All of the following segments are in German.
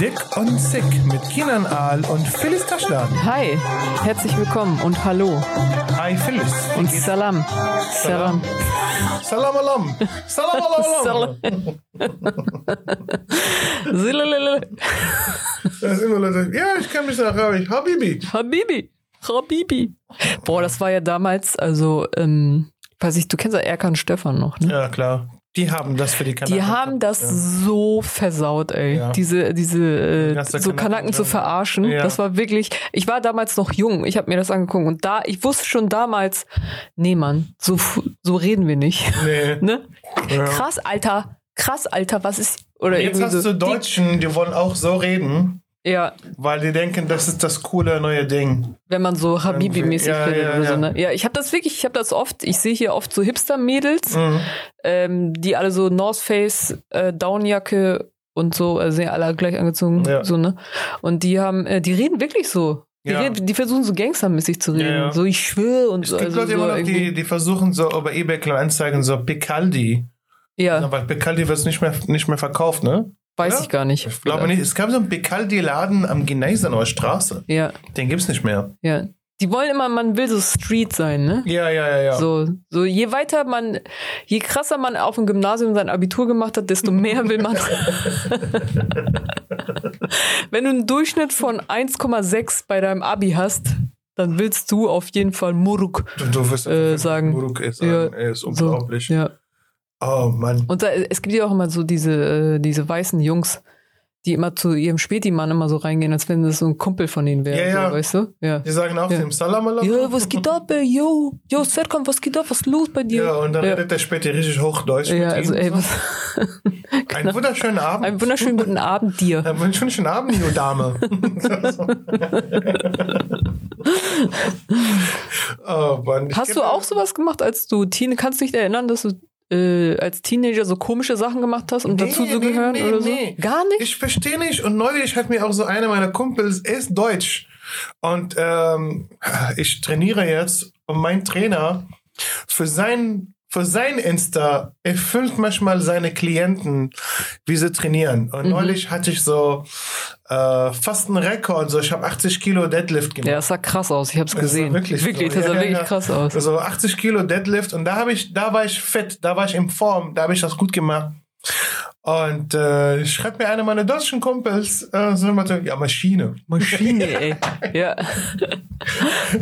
Dick und Sick mit Kinan Aal und Phyllis Taschladen. Hi, herzlich willkommen und hallo Hi Phyllis. Und? Salam. Salam. Salam alam. Salam alam. Silalala. Da sind immer Leute. Ja, ich kann mich nach Arabisch. Habibi. Habibi. Habibi. Boah, das war ja damals, also, ähm, weiß ich, du kennst ja Erkan Stefan noch, ne? Ja, klar. Die haben das für die Kanaken. Die haben das Ja. so versaut, ey. Ja. Diese, diese, äh, so Kanaken- zu verarschen. Ja. Das war wirklich, ich war damals noch jung. Ich habe mir das angeguckt und da, ich wusste schon damals, nee, Mann, so, so reden wir nicht. Nee. ne? Krass, Alter. Krass, Alter, was ist, oder Jetzt hast so. du Deutschen, die wollen auch so reden, Die, ja, weil die denken, das ist das coole neue Ding. wenn man so Habibi-mäßig Ja, redet ja, oder so, ja. ne? Ja, ich habe das wirklich, ich habe das oft, ich sehe hier oft so Hipster-Mädels, Mhm. ähm, die alle so North Face, äh, Downjacke und so, also sind ja alle gleich angezogen, so, ne? Und die haben, äh, die reden wirklich so. Die, Ja. reden, die versuchen so gangstermäßig zu reden. Ja, ja. So, ich schwöre und Es so. gibt Also, Leute so immer noch, die, die versuchen so über eBay Kleinanzeigen so Picaldi. ja, Aber Picaldi wird nicht mehr, nicht mehr verkauft, ne? Weiß ja? ich gar nicht. Ich glaube nicht. Es gab so einen Picaldi-Laden am Gneisenauer Straße. Ja, Den gibt's nicht mehr. ja. Die wollen immer, man will so Street sein, ne? Ja, ja, ja, ja. So, so je weiter man, je krasser man auf dem Gymnasium sein Abitur gemacht hat, desto mehr will man. Wenn du einen Durchschnitt von 1,6 bei deinem Abi hast, dann willst du auf jeden Fall Muruk. Du, du wirst Äh, sagen. Muruk ist, Ja, ist So, unglaublich. ja. Oh Mann. Und da, es gibt ja auch immer so diese, äh, diese weißen Jungs, die immer zu ihrem Spätimann immer so reingehen, als wenn das so ein Kumpel von ihnen wäre. Ja, ja. So, weißt du? Ja. Die sagen auch Ja. dem Salam alaikum. Ja, was geht ab, ey? Yo, yo, Serkan, was geht ab? Was ist los bei dir? Ja, und dann ja. redet der später richtig Hochdeutsch. Ja, mit also, ihm. ey, was. Ein wunderschönen Abend. Einen wunderschönen guten Abend dir. Einen wunderschönen Abend, junge Dame. oh Mann. Hast du auch sowas gemacht, als du Teen, kannst du dich erinnern, dass du äh, als Teenager so komische Sachen gemacht hast, um Nee, dazu zu nee, gehören nee, oder so? nee. Gar nicht? Ich verstehe nicht. Und neulich hat mir auch so einer meiner Kumpels, er ist deutsch. Und ähm, ich trainiere jetzt und mein Trainer für sein, für sein Insta erfüllt manchmal seine Klienten, wie sie trainieren. Und Mhm. neulich hatte ich so äh, fast einen Rekord. So, ich habe 80 Kilo Deadlift gemacht. ja, das sah krass aus. Ich hab's Das gesehen. wirklich wirklich so. das sah Ja, wirklich ja. krass aus. Also 80 Kilo Deadlift und da habe ich, da war ich fit, da war ich in Form, da habe ich das gut gemacht. Und äh, schreibt mir einer meiner deutschen Kumpels, äh, so immer so, ja, Maschine. Maschine, ey. Ja,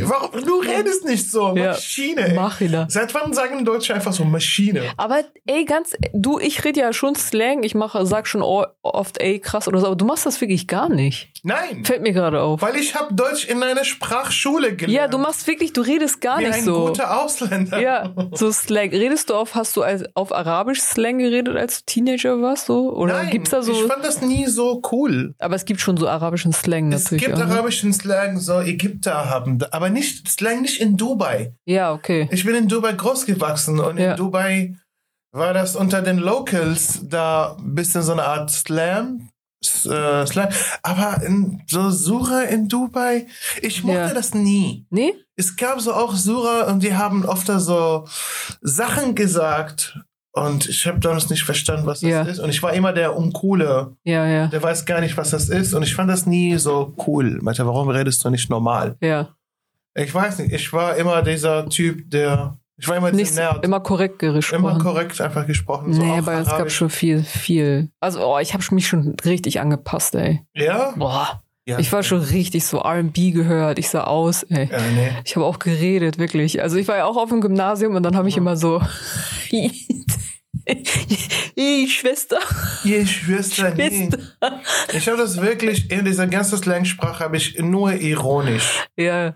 Warum? Du redest nicht so. Maschine. Ey. Machina. Seit wann sagen Deutsche einfach so Maschine? Aber ey, ganz, du, ich rede ja schon Slang, ich mache, sag schon oft ey, krass oder so, aber du machst das wirklich gar nicht. Nein, Fällt mir gerade auf. weil ich habe Deutsch in einer Sprachschule gelernt. Ja, du machst wirklich, du redest gar wie nicht ein so. guter Ausländer. Ja, so Slang. Redest du auf, hast du als, auf Arabisch Slang geredet, als du Teenager warst, so? Oder Nein, gibt's da so? ich fand das nie so cool. Aber es gibt schon so arabischen Slang Es natürlich. gibt auch, ne? arabischen Slang, so Ägypter haben, aber nicht Slang nicht in Dubai. Ja, okay. Ich bin in Dubai groß gewachsen und Ja. in Dubai war das unter den Locals da ein bisschen so eine Art Slam. Äh. Aber in, so Sura in Dubai, ich mochte Ja. das nie. Nee? Es gab so auch Sura und die haben oft da so Sachen gesagt und ich habe damals nicht verstanden, was das Ja. ist. Und ich war immer der Uncoole, Ja, ja. der weiß gar nicht, was das ist. Und ich fand das nie so cool. Meinte, warum redest du nicht normal? Ja. Ich weiß nicht, ich war immer dieser Typ, der. Ich war immer Nicht Nerd. immer korrekt gesprochen. Immer korrekt einfach gesprochen. So nee, aber es gab Arabisch. schon viel, viel. Also, oh, ich habe mich schon richtig angepasst, ey. Ja? Boah. Ja. Ich war schon richtig so R&B gehört. Ich sah aus, ey. Ja, nee. Ich habe auch geredet, wirklich. Also ich war ja auch auf dem Gymnasium und dann habe ich immer so. Ey, Schwester. Ihr Schwester, nee. Schwester. Ich habe das wirklich, in dieser ganzen Slangsprache habe ich nur ironisch. Ja,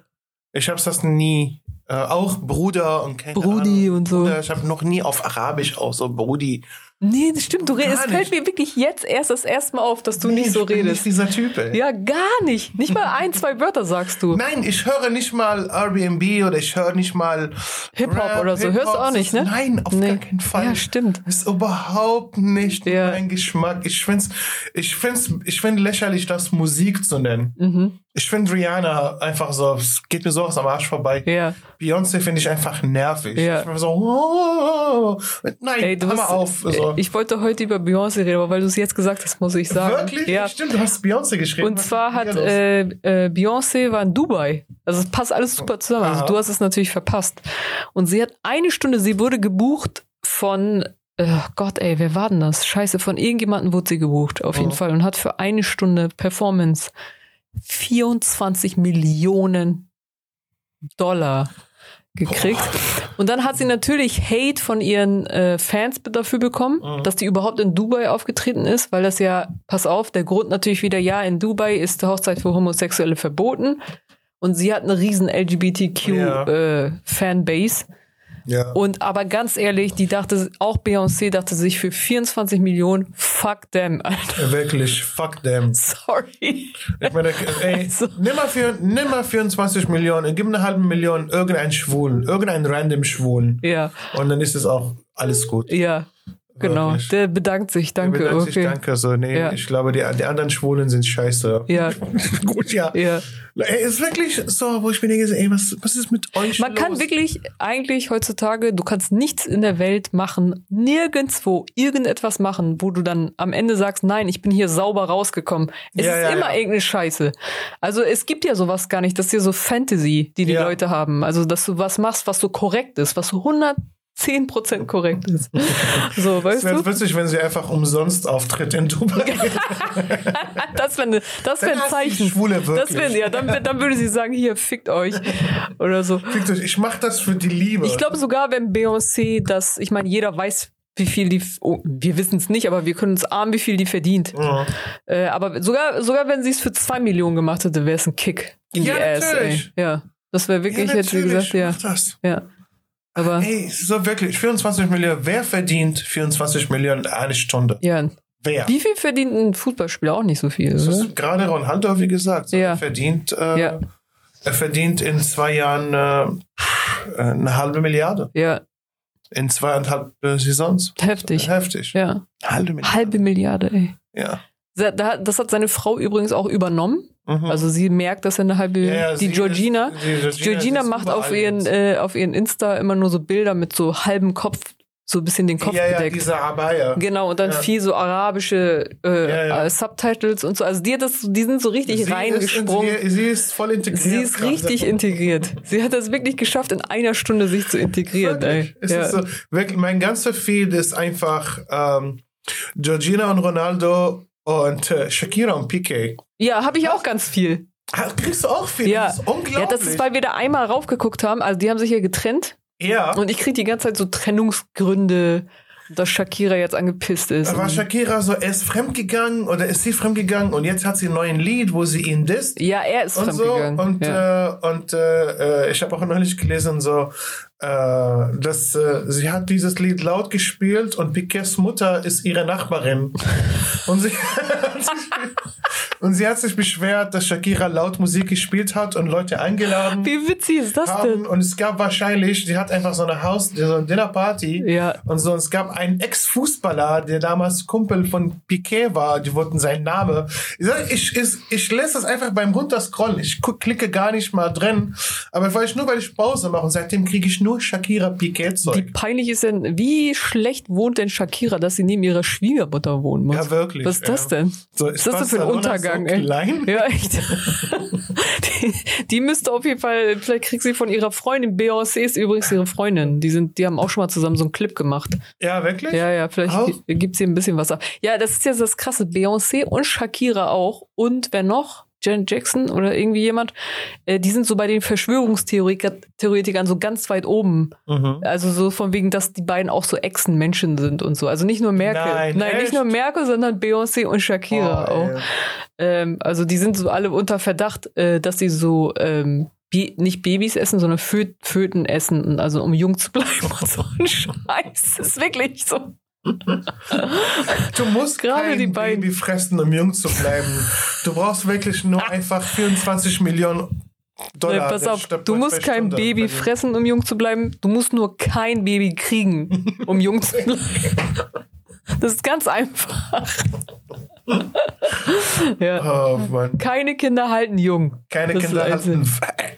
Ich habe das nie. Äh, auch Bruder und keine Brudi Ahnung, und so. Bruder. Ich habe noch nie auf Arabisch auch so Brudi. Nee, das stimmt. Du redest. Es fällt mir wirklich jetzt erst das erste Mal auf, dass du Nee, nicht so ich bin redest. Nicht dieser Typ, ey. Ja, gar nicht. Nicht mal ein, zwei Wörter sagst du. Nein, ich höre nicht mal Airbnb oder ich höre nicht mal Hip-Hop oder so. Hörst du auch nicht, ne? Nein, auf Nee. gar keinen Fall. Ja, stimmt. ist überhaupt nicht Ja. mein Geschmack. Ich find's, ich find's, ich find lächerlich, das Musik zu nennen. Mhm. Ich finde Rihanna einfach so, es geht mir sowas am Arsch vorbei. Ja. Beyoncé finde ich einfach nervig. Ja. Ich bin so, oh, nein, Ey, du hör mal auf. Also, Ich wollte heute über Beyoncé reden, aber weil du es jetzt gesagt hast, muss ich sagen. wirklich? Ja. Stimmt, du hast Beyoncé geschrieben. Und zwar hat äh, äh, Beyoncé war in Dubai. Also es passt alles super zusammen. Also Aha. du hast es natürlich verpasst. Und sie hat eine Stunde, sie wurde gebucht von äh, Gott, ey, wer war denn das? Scheiße, von irgendjemandem wurde sie gebucht, auf jeden Oh. Fall. Und hat für eine Stunde Performance 24 Millionen Dollar gekriegt. Und dann hat sie natürlich Hate von ihren äh, Fans dafür bekommen, Mhm. dass die überhaupt in Dubai aufgetreten ist, weil das ja, pass auf, der Grund natürlich wieder, ja, in Dubai ist die Hochzeit für Homosexuelle verboten. Und sie hat eine riesen Ja. LGBTQ-Fanbase. Ja. Und aber ganz ehrlich, die dachte, auch Beyoncé dachte sich für 24 Millionen, fuck them, Alter. Wirklich, fuck them. Sorry. Ich meine, ey, So. nimm, mal für, nimm mal 24 Millionen, gib eine halbe Million irgendeinen Schwulen, irgendeinen random Schwulen. Ja, Und dann ist es auch alles gut. ja, Genau, ich, der bedankt sich, danke. Der bedankt okay. sich, danke. So, nee, ja. ich glaube, die, die anderen Schwulen sind scheiße. Ja. Gut, ja. ja. Ey, ist wirklich so, wo ich mir denke, ey, was, was ist mit euch Man los? kann wirklich, eigentlich heutzutage, du kannst nichts in der Welt machen, nirgendwo irgendetwas machen, wo du dann am Ende sagst, nein, ich bin hier sauber rausgekommen. Es ja, ist ja, immer irgendeine Scheiße. Also es gibt ja sowas gar nicht, dass ist so Fantasy, die die Leute haben. Also, dass du was machst, was so korrekt ist, was 100 10% korrekt ist. So, weißt das wäre witzig, wenn sie einfach umsonst auftritt in Dubai. das wäre ne, das wär ein Zeichen. Schwule. Das wär, ja, dann, dann, würde sie sagen, hier, fickt euch. Oder so. Fickt euch, ich mache das für die Liebe. Ich glaube sogar, wenn Beyoncé das, ich meine, jeder weiß, wie viel die, oh, wir wissen es nicht, aber wir können uns ahnen, wie viel die verdient. Mhm. Äh, aber sogar, sogar wenn sie es für 2 Millionen gemacht hätte, wäre es ein Kick in ja, die Ass. Ey. Ja, das wäre wirklich, ja, hätte sie gesagt, ja. Das. Ja. Aber Ey, so wirklich, 24 Millionen. Wer verdient 24 Millionen eine Stunde? ja, Wer? wie viel verdient ein Fußballspieler? Auch nicht so viel, Das ist gerade Ronaldo, wie gesagt. Ja. Er verdient, äh, Ja. er verdient in zwei Jahren äh, eine halbe Milliarde. Ja, In zweieinhalb äh, Saisons. heftig. Heftig. Ja, Halbe Milliarde. halbe Milliarde, ey. Ja. Das hat seine Frau übrigens auch übernommen. Mhm. Also sie merkt, dass er eine halbe. Ja, ja, die Georgina. ist- die Georgina, Georgina ist macht auf ihren, äh, auf ihren Insta immer nur so Bilder mit so halbem Kopf, so ein bisschen den Kopf ja, ja, bedeckt. diese Abaya. Genau, und dann Ja. viel so arabische äh, Ja, ja. äh, Subtitles und so. Also die, das, die sind so richtig Sie ist, reingesprungen. sie, ist voll integriert. Sie ist richtig integriert. Sie hat das wirklich geschafft, in einer Stunde sich zu integrieren. Wirklich. Ey. Es Ja. ist so, wirklich, mein ganzer Feed ist einfach ähm, Georgina und Ronaldo und äh, Shakira und Piqué. ja, habe ich auch ganz viel. Kriegst du auch viel? Ja. Das ist unglaublich. Ja, das ist, weil wir da einmal raufgeguckt haben. Also die haben sich ja getrennt ja. und ich kriege die ganze Zeit so Trennungsgründe, dass Shakira jetzt angepisst ist. War Shakira so, er ist fremdgegangen oder ist sie fremdgegangen und jetzt hat sie einen neuen Lied, wo sie ihn disst. ja, er ist und so fremdgegangen. und ja. äh, und äh, äh, ich habe auch neulich gelesen so dass äh, sie hat dieses Lied laut gespielt und Piquets Mutter ist ihre Nachbarin. Und sie und sie hat sich beschwert dass Shakira laut Musik gespielt hat und Leute eingeladen Wie witzig ist das haben. denn? und es gab wahrscheinlich sie hat einfach so eine Haus so eine Dinnerparty. Ja. und so und es gab einen Ex-Fußballer der damals Kumpel von Piquet war. Die wurden sein Name ich ich, ich, lässt das einfach beim runterscrollen. Ich klicke gar nicht mal drin. Aber weil ich nur weil ich Pause mache und seitdem kriege ich nur Shakira Piquet Wie Zeug peinlich ist denn, wie schlecht wohnt denn Shakira, dass sie neben ihrer Schwiegermutter wohnen muss? ja wirklich Was ist das denn? so, Was ist das denn für ein Untergang, so ey? klein? Ja, echt. die, die müsste auf jeden Fall, vielleicht kriegt sie von ihrer Freundin, Beyoncé ist übrigens ihre Freundin. Die sind, die haben auch schon mal zusammen so einen Clip gemacht. ja wirklich Ja, ja, vielleicht Auch? gi- gibt's hier ein bisschen was ab. Ja, das ist ja das krasse. Beyoncé und Shakira auch. Und wer noch? Janet Jackson oder irgendwie jemand, äh, die sind so bei den Verschwörungstheoretikern Theoretikern so ganz weit oben. Mhm. Also so von wegen, dass die beiden auch so Echsenmenschen sind und so. Also nicht nur Merkel. Nein, nicht echt? nur Merkel, sondern Beyoncé und Shakira Oh, auch. Ähm, also die sind so alle unter Verdacht, äh, dass sie so ähm, nicht Babys essen, sondern Fö Föten essen, also um jung zu bleiben und so ein Scheiß. Das ist wirklich so. Du musst Gerade kein die beiden. Baby fressen, um jung zu bleiben. Du brauchst wirklich nur einfach 24 Millionen Dollar. Nee, pass auf, du musst kein Stunde Baby fressen, um jung zu bleiben. Du musst nur kein Baby kriegen, um jung zu bleiben. Das ist ganz einfach. ja. Oh. Keine Kinder halten jung. Keine Das Kinder halten.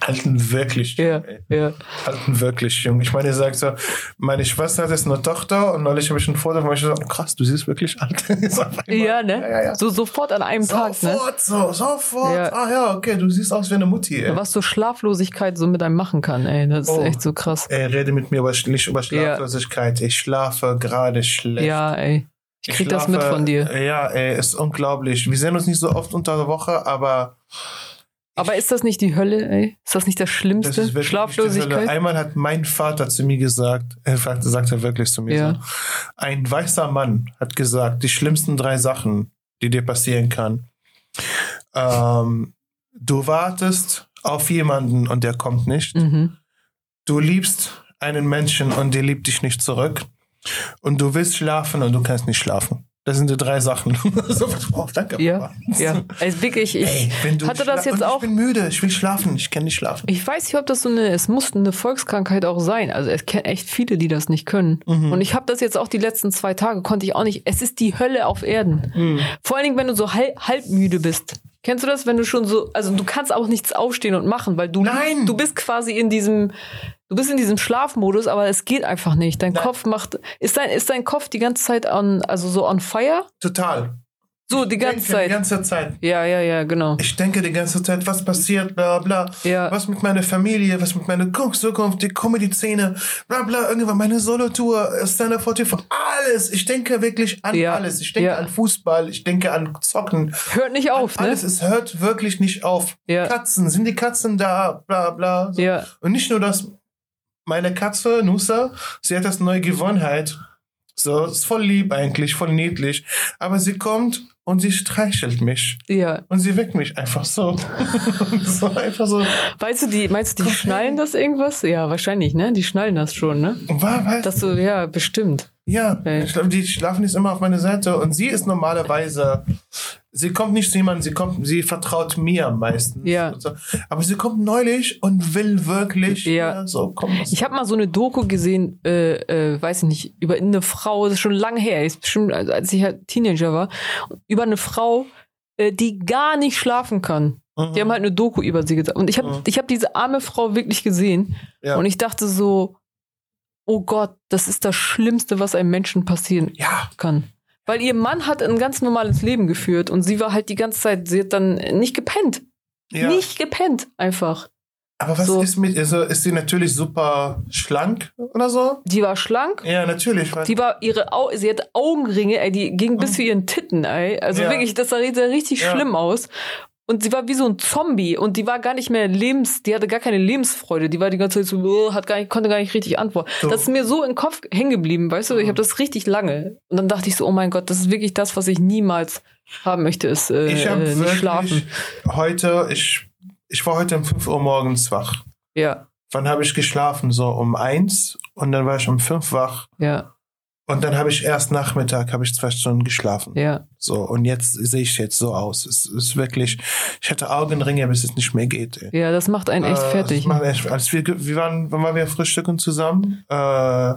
halten wirklich jung, Ja, ja. Halten wirklich jung. Ich meine, ihr sagt so, meine Schwester hat jetzt eine Tochter und neulich habe ich ein Foto von mir so, krass, du siehst wirklich alt. Ja, ne? So sofort an einem Tag, ne? Sofort, so, sofort. Ah ja, okay, du siehst aus wie eine Mutti. Ey. Was so Schlaflosigkeit so mit einem machen kann, ey. Das ist Oh. echt so krass. Ey, rede mit mir über, nicht über Schlaflosigkeit. Ich schlafe gerade schlecht. Ja, ey. Ich krieg das schlafe- mit von dir. Ja, ey, ist unglaublich. Wir sehen uns nicht so oft unter der Woche, aber Aber ist das nicht die Hölle, ey? Ist das nicht das das Schlimmste? Hölle. Schlaflosigkeit? Einmal hat mein Vater zu mir gesagt, er sagt sagt er wirklich zu mir Ja. so, ein weißer Mann hat gesagt, die schlimmsten drei Sachen, die dir passieren kann. Ähm, du wartest auf jemanden und der kommt nicht. Mhm. Du liebst einen Menschen und der liebt dich nicht zurück. Und du willst schlafen und du kannst nicht schlafen. Das sind die drei Sachen. so, oh, danke. Ja, ja. Also wirklich, ich Ey, hatte das jetzt auch. Ich bin müde, ich will schlafen, ich kann nicht schlafen. Ich weiß nicht, ob das so eine, es muss eine Volkskrankheit auch sein. Also es kennen echt viele, die das nicht können. Mhm. Und ich habe das jetzt auch die letzten zwei Tage, konnte ich auch nicht. Es ist die Hölle auf Erden. Mhm. Vor allen Dingen, wenn du so halb, halb müde bist. Kennst du das, wenn du schon so, also du kannst auch nichts aufstehen und machen, weil du, Nein! du bist quasi in diesem, du bist in diesem Schlafmodus, aber es geht einfach nicht. Dein Nein. Kopf macht, ist dein, ist dein Kopf die ganze Zeit an, also so on fire? Total. So, die Ich ganze denke Zeit. Die ganze Zeit. Ja, ja, ja, genau. Ich denke die ganze Zeit, was passiert, bla bla. Ja. Was mit meiner Familie, was mit meiner Zukunft, die Comedy-Szene, bla bla, irgendwann meine Solo-Tour, Stand-Up 44, alles. Ich denke wirklich an Ja. alles. Ich denke Ja. an Fußball, ich denke an Zocken. Hört nicht auf, ne? Alles, es hört wirklich nicht auf. Ja. Katzen, sind die Katzen da, bla bla. So. Ja, Und nicht nur das, meine Katze, Nusa, sie hat das neue Gewohnheit. So, ist voll lieb eigentlich, voll niedlich. Aber sie kommt und sie streichelt mich. ja. Und sie weckt mich einfach so. so einfach so. Weißt du, die, meinst du, die schnallen das irgendwas? Ja, wahrscheinlich, ne? Die schnallen das schon, ne? War, was? Dass du, ja, bestimmt. Ja, Okay. ich glaube, die schlafen jetzt immer auf meiner Seite und sie ist normalerweise, sie kommt nicht zu jemandem, sie kommt, sie vertraut mir meistens. Ja. Und so. Aber sie kommt neulich und will wirklich, Ja. so, komm. Ich habe mal so eine Doku gesehen, äh, äh, weiß ich nicht, über eine Frau, das ist schon lange her, ist bestimmt, also als ich halt Teenager war, über eine Frau, äh, die gar nicht schlafen kann. Mhm. Die haben halt eine Doku über sie gesagt. Und ich habe Mhm. ich hab diese arme Frau wirklich gesehen. Ja. Und ich dachte so, oh Gott, das ist das Schlimmste, was einem Menschen passieren ja, kann. Weil ihr Mann hat ein ganz normales Leben geführt und sie war halt die ganze Zeit, sie hat dann nicht gepennt. ja. Nicht gepennt, einfach. Aber was So. ist mit, also ist sie natürlich super schlank oder so? Die war schlank, Ja, natürlich. Die war ihre Au sie hat Augenringe, ey, die gingen bis zu ihren Titten, ey. Also Ja. wirklich, das sah sah richtig Ja. schlimm aus. Und sie war wie so ein Zombie und die war gar nicht mehr lebens, die hatte gar keine Lebensfreude. Die war die ganze Zeit so, hat gar nicht, konnte gar nicht richtig antworten. So. Das ist mir so im Kopf hängen geblieben, weißt du? Ich Mhm. habe das richtig lange. Und dann dachte ich so, oh mein Gott, das ist wirklich das, was ich niemals haben möchte, ist äh, ich habe äh, nicht schlafen. heute, ich, ich war heute um 5 Uhr morgens wach. Ja, Wann habe ich geschlafen? So um eins und dann war ich um fünf wach ja, und dann habe ich erst Nachmittag, habe ich zwei Stunden geschlafen. ja. So und jetzt sehe ich jetzt so aus. Es ist wirklich, ich hatte Augenringe, bis es nicht mehr geht. Ey. Ja, das macht einen echt Äh, fertig. macht echt, als wir, wir waren, wann waren wir frühstücken zusammen? Äh,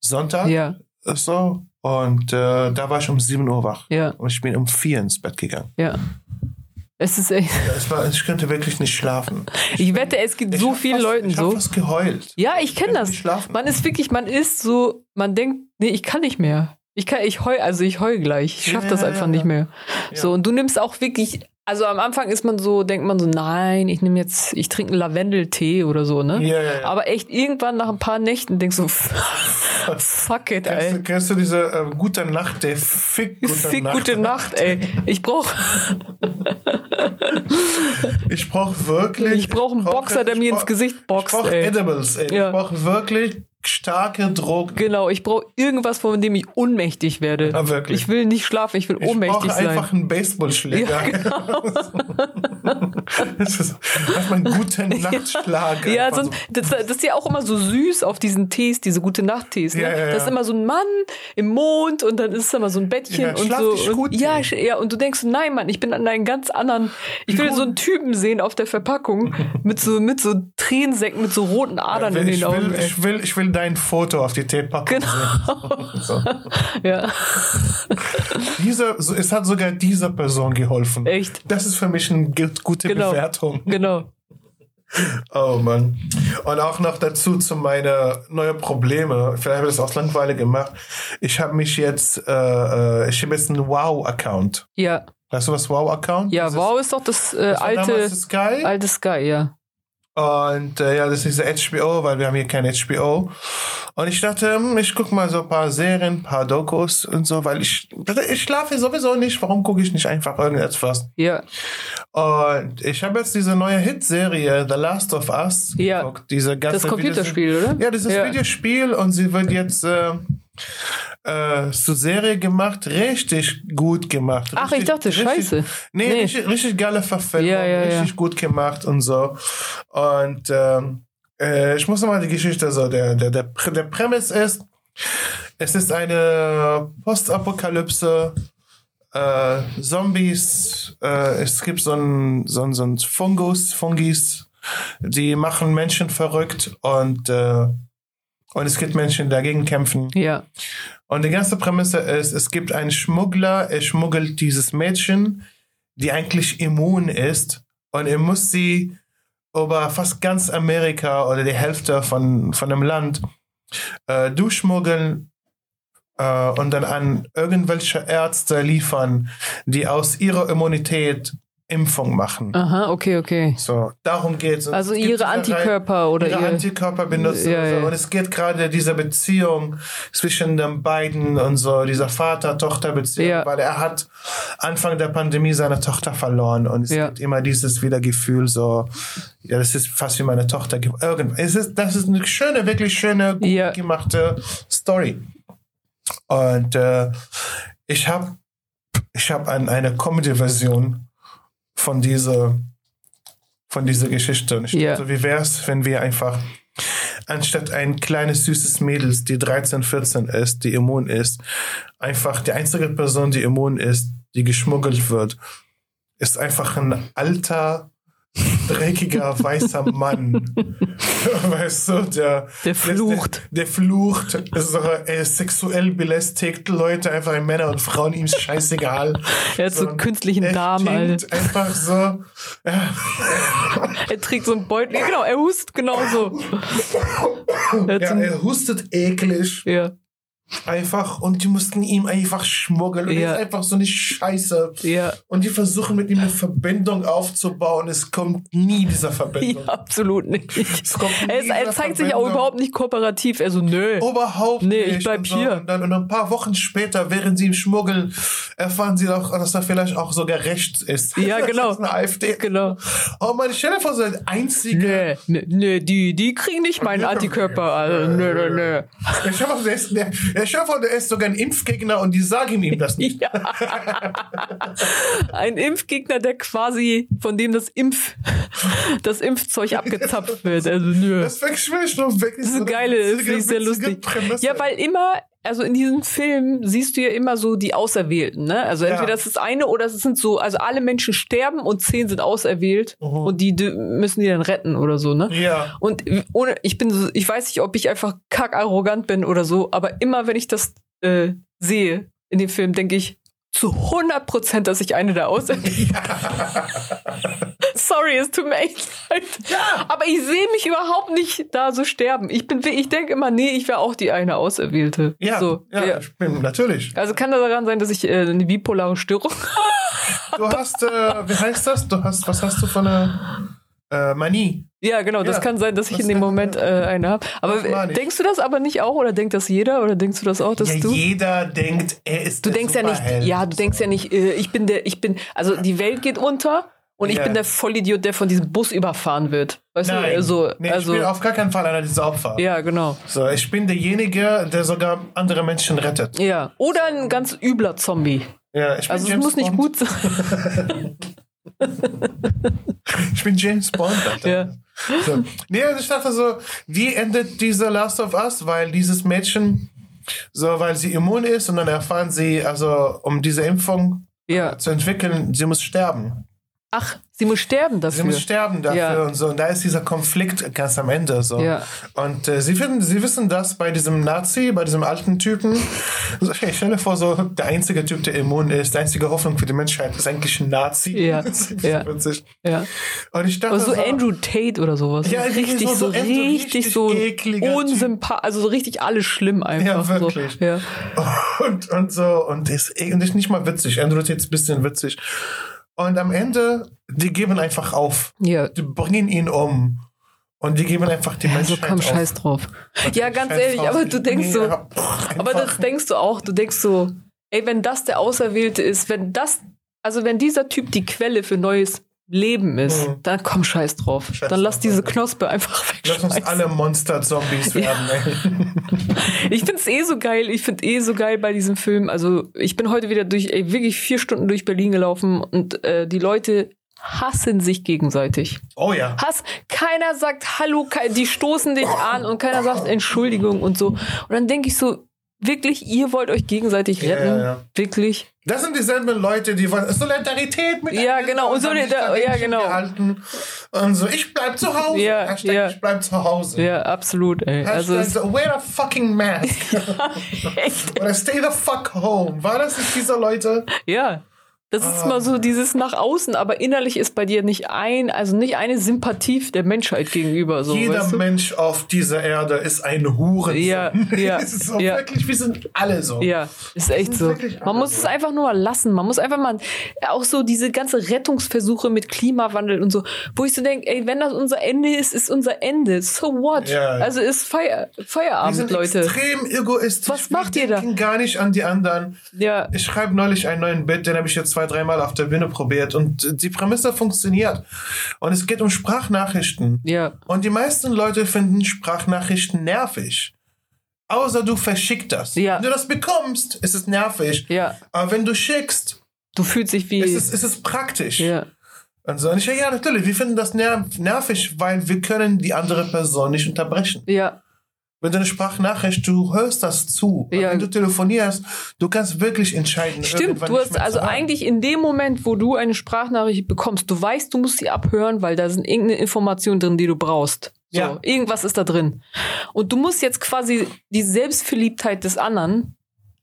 Sonntag. Ja, So. Und äh, da war ich um 7 Uhr wach. ja, Und ich bin um 4 ins Bett gegangen. ja. Es ist echt. Es war, ich könnte wirklich nicht schlafen. Ich wette, es Ich so vielen fast, Leuten ich so. fast geheult. Ja, ich kenne das. Man ist wirklich, man ist so, man denkt, nee, ich kann nicht mehr. Ich kann, ich heul, also ich heul gleich. Ich schaff Ja, das einfach ja, nicht mehr. So, und du nimmst auch wirklich, also am Anfang ist man so, denkt man so, nein, ich nehme jetzt, ich trinke einen Lavendeltee oder so, ne? Ja, ja, ja. Aber echt irgendwann nach ein paar Nächten denkst du, fuck it, Kennst, ey. du- kennst du diese äh, Gute Nacht, der Fick Gute Fick Nacht? gute Nacht, ey. Ich brauch, Ich brauche wirklich. ich brauch einen Boxer, der mir ins brauch- Gesicht boxt, Ich brauche ey. Edibles, ey. Ich brauche wirklich starke Drogen. Genau, ich brauche irgendwas, von dem ich ohnmächtig werde. Ja, wirklich. Ich will nicht schlafen, ich will Ich ohnmächtig brauche sein. einfach einen Baseballschläger. Ja, genau. das ist einfach einen guten Nachtschlag. Ja, Einfach sonst, das, das ist ja auch immer so süß auf diesen Tees, diese gute Nacht-Tees. Ne? Ja, ja, ja. Das ist immer so ein Mann im Mond und dann ist da mal so ein Bettchen Ja, und so. und, gut, ja, ja, und du denkst, nein, Mann, ich bin an einem ganz anderen. Ich will so einen Typen sehen auf der Verpackung mit so mit so Tränensäcken, mit so roten Adern in ich, den Augen. will, ich, will, ich will dein Foto auf die Teepackung Genau. sehen. So. Ja, Dieser, so, es hat sogar dieser Person geholfen. echt. Das ist für mich eine gu- gute Genau. Bewertung. Genau. Oh Mann. Und auch noch dazu zu meine neuen Probleme. Vielleicht habe ich das auch langweilig gemacht. Ich habe mich jetzt, äh, äh, ich habe jetzt einen Wow-Account. Ja, Weißt du was Wow-Account? ja, Das wow ist doch das, äh, das alte, Sky. alte Sky, ja. Und äh, ja, das ist HBO, weil wir haben hier kein HBO. Und ich dachte, hm, ich guck mal so ein paar Serien, ein paar Dokus und so, weil ich, ich schlafe sowieso nicht. Warum gucke ich nicht einfach irgendetwas? Ja, Und ich habe jetzt diese neue Hitserie The Last of Us Ja. geguckt. Diese ganze das Computerspiel, oder? Ja, das ist Ja. Videospiel und sie wird jetzt äh, äh, zur Serie gemacht, richtig gut gemacht. Ach, ich richtig, dachte, richtig, scheiße. Nee, Nee. Richtig, richtig geile Verfilmung, Ja, ja, ja. richtig gut gemacht und so. Und ähm, äh, ich muss nochmal die Geschichte so, der, der, der, der Premise ist, es ist eine Postapokalypse, äh, Zombies, äh, es gibt so ein, so ein, so ein Fungus, Fungis, die machen Menschen verrückt und, äh, und es gibt Menschen, die dagegen kämpfen. Ja, Und die ganze Prämisse ist, es gibt einen Schmuggler, er schmuggelt dieses Mädchen, die eigentlich immun ist und er muss sie über fast ganz Amerika oder die Hälfte von, von dem Land äh, durchschmuggeln äh, und dann an irgendwelche Ärzte liefern, die aus ihrer Immunität Impfung machen. aha, okay, okay. So, darum geht's. Und Also es gibt ihre Antikörper oder ihre ihr. Antikörper benutzen Ja, und, so. ja. und es geht gerade diese Beziehung zwischen den beiden und so, dieser Vater-Tochter-Beziehung, Ja. weil er hat Anfang der Pandemie seine Tochter verloren und es Ja. gibt immer dieses wieder Gefühl so, ja, das ist fast wie meine Tochter. es ist, das ist eine schöne, wirklich schöne, gut Ja. gemachte Story. Und äh, ich habe ich hab an eine Comedy-Version von dieser von dieser Geschichte. Und ich Ja. dachte, wie wär's, wenn wir einfach anstatt ein kleines süßes Mädels, die 13, 14 ist, die immun ist, einfach die einzige Person, die immun ist, die geschmuggelt wird, ist einfach ein alter, dreckiger, weißer Mann. weißt du, der, Der flucht. Der, der flucht, so, er ist sexuell belästigt, Leute, einfach Männer und Frauen, ihm ist scheißegal. Er hat so ein künstlichen Darm, stinkt Alter. Einfach so. Er trägt so einen Beutel. Ja, genau, er hust genauso. Er ja, so einen, er hustet eklig. ja, Einfach und die mussten ihm einfach schmuggeln und Ja. er ist einfach so eine Scheiße. ja, Und die versuchen mit ihm eine Verbindung aufzubauen. Es kommt nie dieser Verbindung. ja, absolut nicht. Es kommt nie Er, er zeigt sich auch Verbindung. überhaupt nicht kooperativ. Er so, nö. Überhaupt Nee, nicht. ich bleib und so. hier. Und dann und ein paar Wochen später, während sie ihm schmuggeln, erfahren sie auch, dass er vielleicht auch sogar rechts ist. Ja, genau. Das ist eine AfD. Genau. Oh man, stell dir vor, so ein einziger. Nö, nö, nö, die, die kriegen nicht meinen Antikörper. Also, nö, nö, nö. Ja, stell dir vor, der der, der ist sogar ein Impfgegner und die sagen ihm das nicht. Ja. Ein Impfgegner, der quasi, von dem das Impf, das Impfzeug abgezapft wird. Also, nö. Das ich noch wirklich Das ist eine geile, das ist sehr lustig. Prämisse. Ja, weil immer, also in diesen Filmen siehst du ja immer so die Auserwählten, ne? Also entweder Ja. das ist eine oder es sind so, also alle Menschen sterben und zehn sind auserwählt Mhm. und die müssen die dann retten oder so, ne? Ja. Und ohne, ich bin so, ich weiß nicht, ob ich einfach kackarrogant bin oder so, aber immer wenn ich das äh, sehe in dem Film, denke ich zu 100 Prozent, dass ich eine der auserwählt. Sorry, es tut mir echt leid. Aber ich sehe mich überhaupt nicht da so sterben. Ich bin, ich denke immer, nee, ich wäre auch die eine Auserwählte. Ja, so, ja, ja. bin natürlich. Also kann das daran sein, dass ich äh, eine bipolare Störung Du hast, äh, wie heißt das? Du hast, was hast du von einer äh, Manie? Ja, genau, das Ja, kann sein, dass ich das in dem Moment äh, eine habe. Aber Das ich. denkst du das aber nicht auch oder denkt das jeder oder denkst du das auch, dass Ja, du jeder denkt, er ist Du der denkst ja nicht, ja, du denkst ja nicht, äh, ich bin der, ich bin, also die Welt geht unter und ich bin der Vollidiot, der von diesem Bus überfahren wird. Weißt Nein, du, also, nee, also, ich bin auf gar keinen Fall einer dieser Opfer. ja, genau. So, ich bin derjenige, der sogar andere Menschen rettet. Ja. Oder ein ganz übler Zombie. Ja, ich bin Also es James muss nicht Bond. gut sein. Ich bin James Bond. Alter. Ja. So. Nee, also ich dachte so, wie endet diese Last of Us? Weil dieses Mädchen, so, weil sie immun ist und dann erfahren sie, also, um diese Impfung Ja. zu entwickeln, sie muss sterben. Ach, sie muss sterben dafür. Sie muss sterben dafür Ja. und so. Und da ist dieser Konflikt ganz am Ende so. Ja. Und äh, sie, finden, sie wissen das bei diesem Nazi, bei diesem alten Typen. Also, hey, stell dir vor, so der einzige Typ, der immun ist, die einzige Hoffnung für die Menschheit ist eigentlich ein Nazi. Ja. Ja. ja. Und ich dachte so so, Andrew Tate oder sowas. Ja, richtig, so- so, so richtig, so ekliger Typ. unsympath, also so richtig alles schlimm einfach. Ja, wirklich. So. Ja. Und, und so, und ist, und ist nicht mal witzig. Andrew Tate ist ein bisschen witzig. Und am Ende, die geben einfach auf. ja. Die bringen ihn um. Und die geben einfach die Also Menschheit komm, auf. scheiß drauf. Ja, ganz ehrlich, drauf. aber du denkst Nee, so, ja, aber das denkst du auch, du denkst so, ey, wenn das der Auserwählte ist, wenn das, also wenn dieser Typ die Quelle für neues Leben ist, Mhm. dann komm, scheiß drauf. Scheiß dann lass diese. Knospe einfach Lass uns alle Monster-Zombies werden, ey. Ich find's eh so geil. Ich find eh so geil bei diesem Film. Also ich bin heute wieder durch, ey, wirklich vier Stunden durch Berlin gelaufen und äh, die Leute hassen sich gegenseitig. Oh ja. Hass. Keiner sagt Hallo, die stoßen dich an und keiner sagt Entschuldigung und so. Und dann denke ich so, wirklich, ihr wollt euch gegenseitig retten? ja, ja. Wirklich? Das sind dieselben Leute, die wollen Solidarität mit Ja, genau, und haben sich Solidar- dagegen ja, genau. gehalten. Und so, ich bleib zu Hause. Ja, Hashtag, ja. ich bleib zu Hause. Ja, absolut, ey. Also Hashtag, es, so, wear a fucking mask. Oder stay the fuck home. War das nicht dieser Leute? Ja. Das ist Ah. mal so dieses nach außen, aber innerlich ist bei dir nicht ein, also nicht eine Sympathie der Menschheit gegenüber. So, Jeder weißt du? Mensch auf dieser Erde ist ein Hurensohn. Ja, ja, es ist so ja. wirklich, wir sind alle so. Ja, ist echt so. Man muss so. es einfach nur mal lassen. Man muss einfach mal auch so diese ganze Rettungsversuche mit Klimawandel und so, wo ich so denke, ey, wenn das unser Ende ist, ist unser Ende. So what? Ja. Also ist Feier, Wir Feierabend, sind Leute. extrem egoistisch. Was macht ihr wir da? denken gar nicht an die anderen. Ja, Ich schreibe neulich einen neuen Bit, den habe ich jetzt zwei, dreimal auf der Bühne probiert und die Prämisse funktioniert. Und es geht um Sprachnachrichten. ja, Und die meisten Leute finden Sprachnachrichten nervig. Außer du verschickst das. Ja. Wenn du das bekommst, ist es nervig. ja. Aber wenn du schickst, Du fühlst dich wie. ist es, ist es praktisch. ja, Und so, und ich, ja, natürlich, wir finden das ner nervig, weil wir können die andere Person nicht unterbrechen. ja, Wenn du eine Sprachnachricht, du hörst das zu. Ja. Wenn du telefonierst, du kannst wirklich entscheiden. Stimmt, du hast also eigentlich in dem Moment, wo du eine Sprachnachricht bekommst, du weißt, du musst sie abhören, weil da sind irgendeine Information drin, die du brauchst. So, Ja. irgendwas ist da drin. Und du musst jetzt quasi die Selbstverliebtheit des anderen,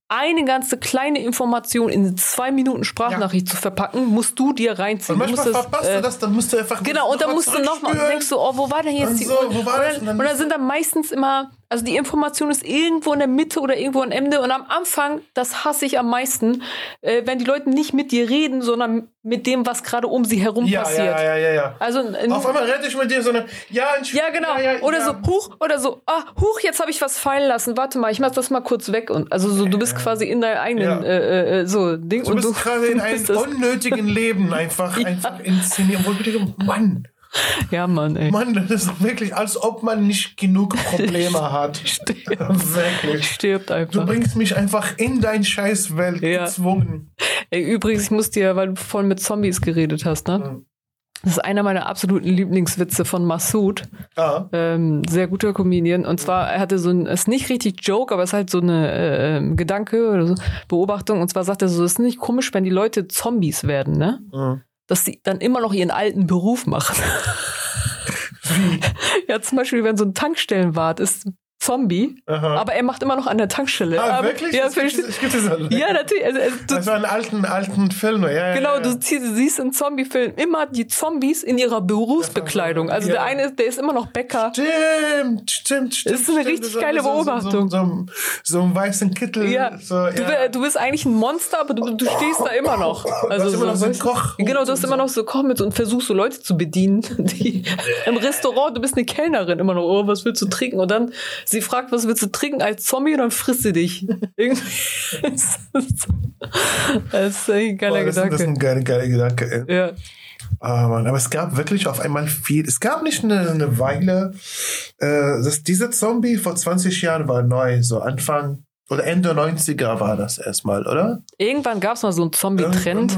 eine ganze kleine Information in eine zwei Minuten Sprachnachricht zu verpacken, musst du dir reinziehen. Und Du manchmal das, verpasst äh, du das, dann musst du einfach. Genau, und dann musst du nochmal, denkst du, oh, wo war denn jetzt Und die so, und, das? dann, Und dann und dann sind da meistens immer, also die Information ist irgendwo in der Mitte oder irgendwo am Ende und am Anfang, das hasse ich am meisten, äh, wenn die Leute nicht mit dir reden, sondern mit dem, was gerade um sie herum Ja, passiert. ja, ja, ja, ja. Also Auf einmal rede ich mit dir, sondern ja, ja, genau. Ja, ja, oder so, huch, oder so, ah, huch, jetzt habe ich was fallen lassen. Warte mal, ich mach das mal kurz weg. Und also so, du bist quasi in deinem eigenen Ja. äh, äh, so Ding. Du und bist du, gerade in einem unnötigen Leben einfach, einfach inszeniert. Mann, Ja, Mann, ey. Mann, das ist wirklich, als ob man nicht genug Probleme hat. wirklich. Stirbt Du einfach. bringst mich einfach in dein Scheißwelt Ja. gezwungen. Ey, übrigens, ich muss dir, weil du voll mit Zombies geredet hast, ne? Mhm. Das ist einer meiner absoluten Lieblingswitze von Massoud. Ja. Ähm, sehr guter Comedian. Und zwar, er hatte so ein, ist nicht richtig Joke, aber es ist halt so eine äh, Gedanke oder so, Beobachtung. Und zwar sagt er so, es ist nicht komisch, wenn die Leute Zombies werden, ne? Mhm. Dass sie dann immer noch ihren alten Beruf machen. Ja, zum Beispiel, wenn so ein Tankstellenwart ist Zombie, Aha. aber er macht immer noch an der Tankstelle. ah, aber, wirklich? Ja, Es gibt es gibt ja natürlich. Also, also, du, Das war ein alten, alten Film. Ja, ja, Genau, ja. du siehst in Zombie-Filmen immer die Zombies in ihrer Berufsbekleidung. Also der eine, ist- der ist immer noch Bäcker. Stimmt, stimmt, stimmt. Das ist eine stimmt. richtig So- geile so- Beobachtung. So, so, so, einen weißen Kittel. Ja, du, du bist eigentlich ein Monster, aber du, du stehst da immer noch. Also hast immer noch so einen du? Koch- Genau, du hast immer noch so Koch mit und versuchst so Leute zu bedienen. Die, Im Restaurant, du bist eine Kellnerin immer noch. Oh, was willst du trinken? Und dann sie fragt, was willst du trinken als Zombie und dann frisst sie dich. Irgendwie- das ist ein geiler Boah, das, ist- das ist Gedanke. ein geiler, geiler Gedanke. Ey. Ja. Ah, Mann, aber es gab wirklich auf einmal viel. Es gab nicht eine, eine Weile, äh, dass dieser Zombie vor 20 Jahren war neu, so Anfang oder Ende 90er war das erstmal, oder? Irgendwann gab es mal so einen Zombie-Trend.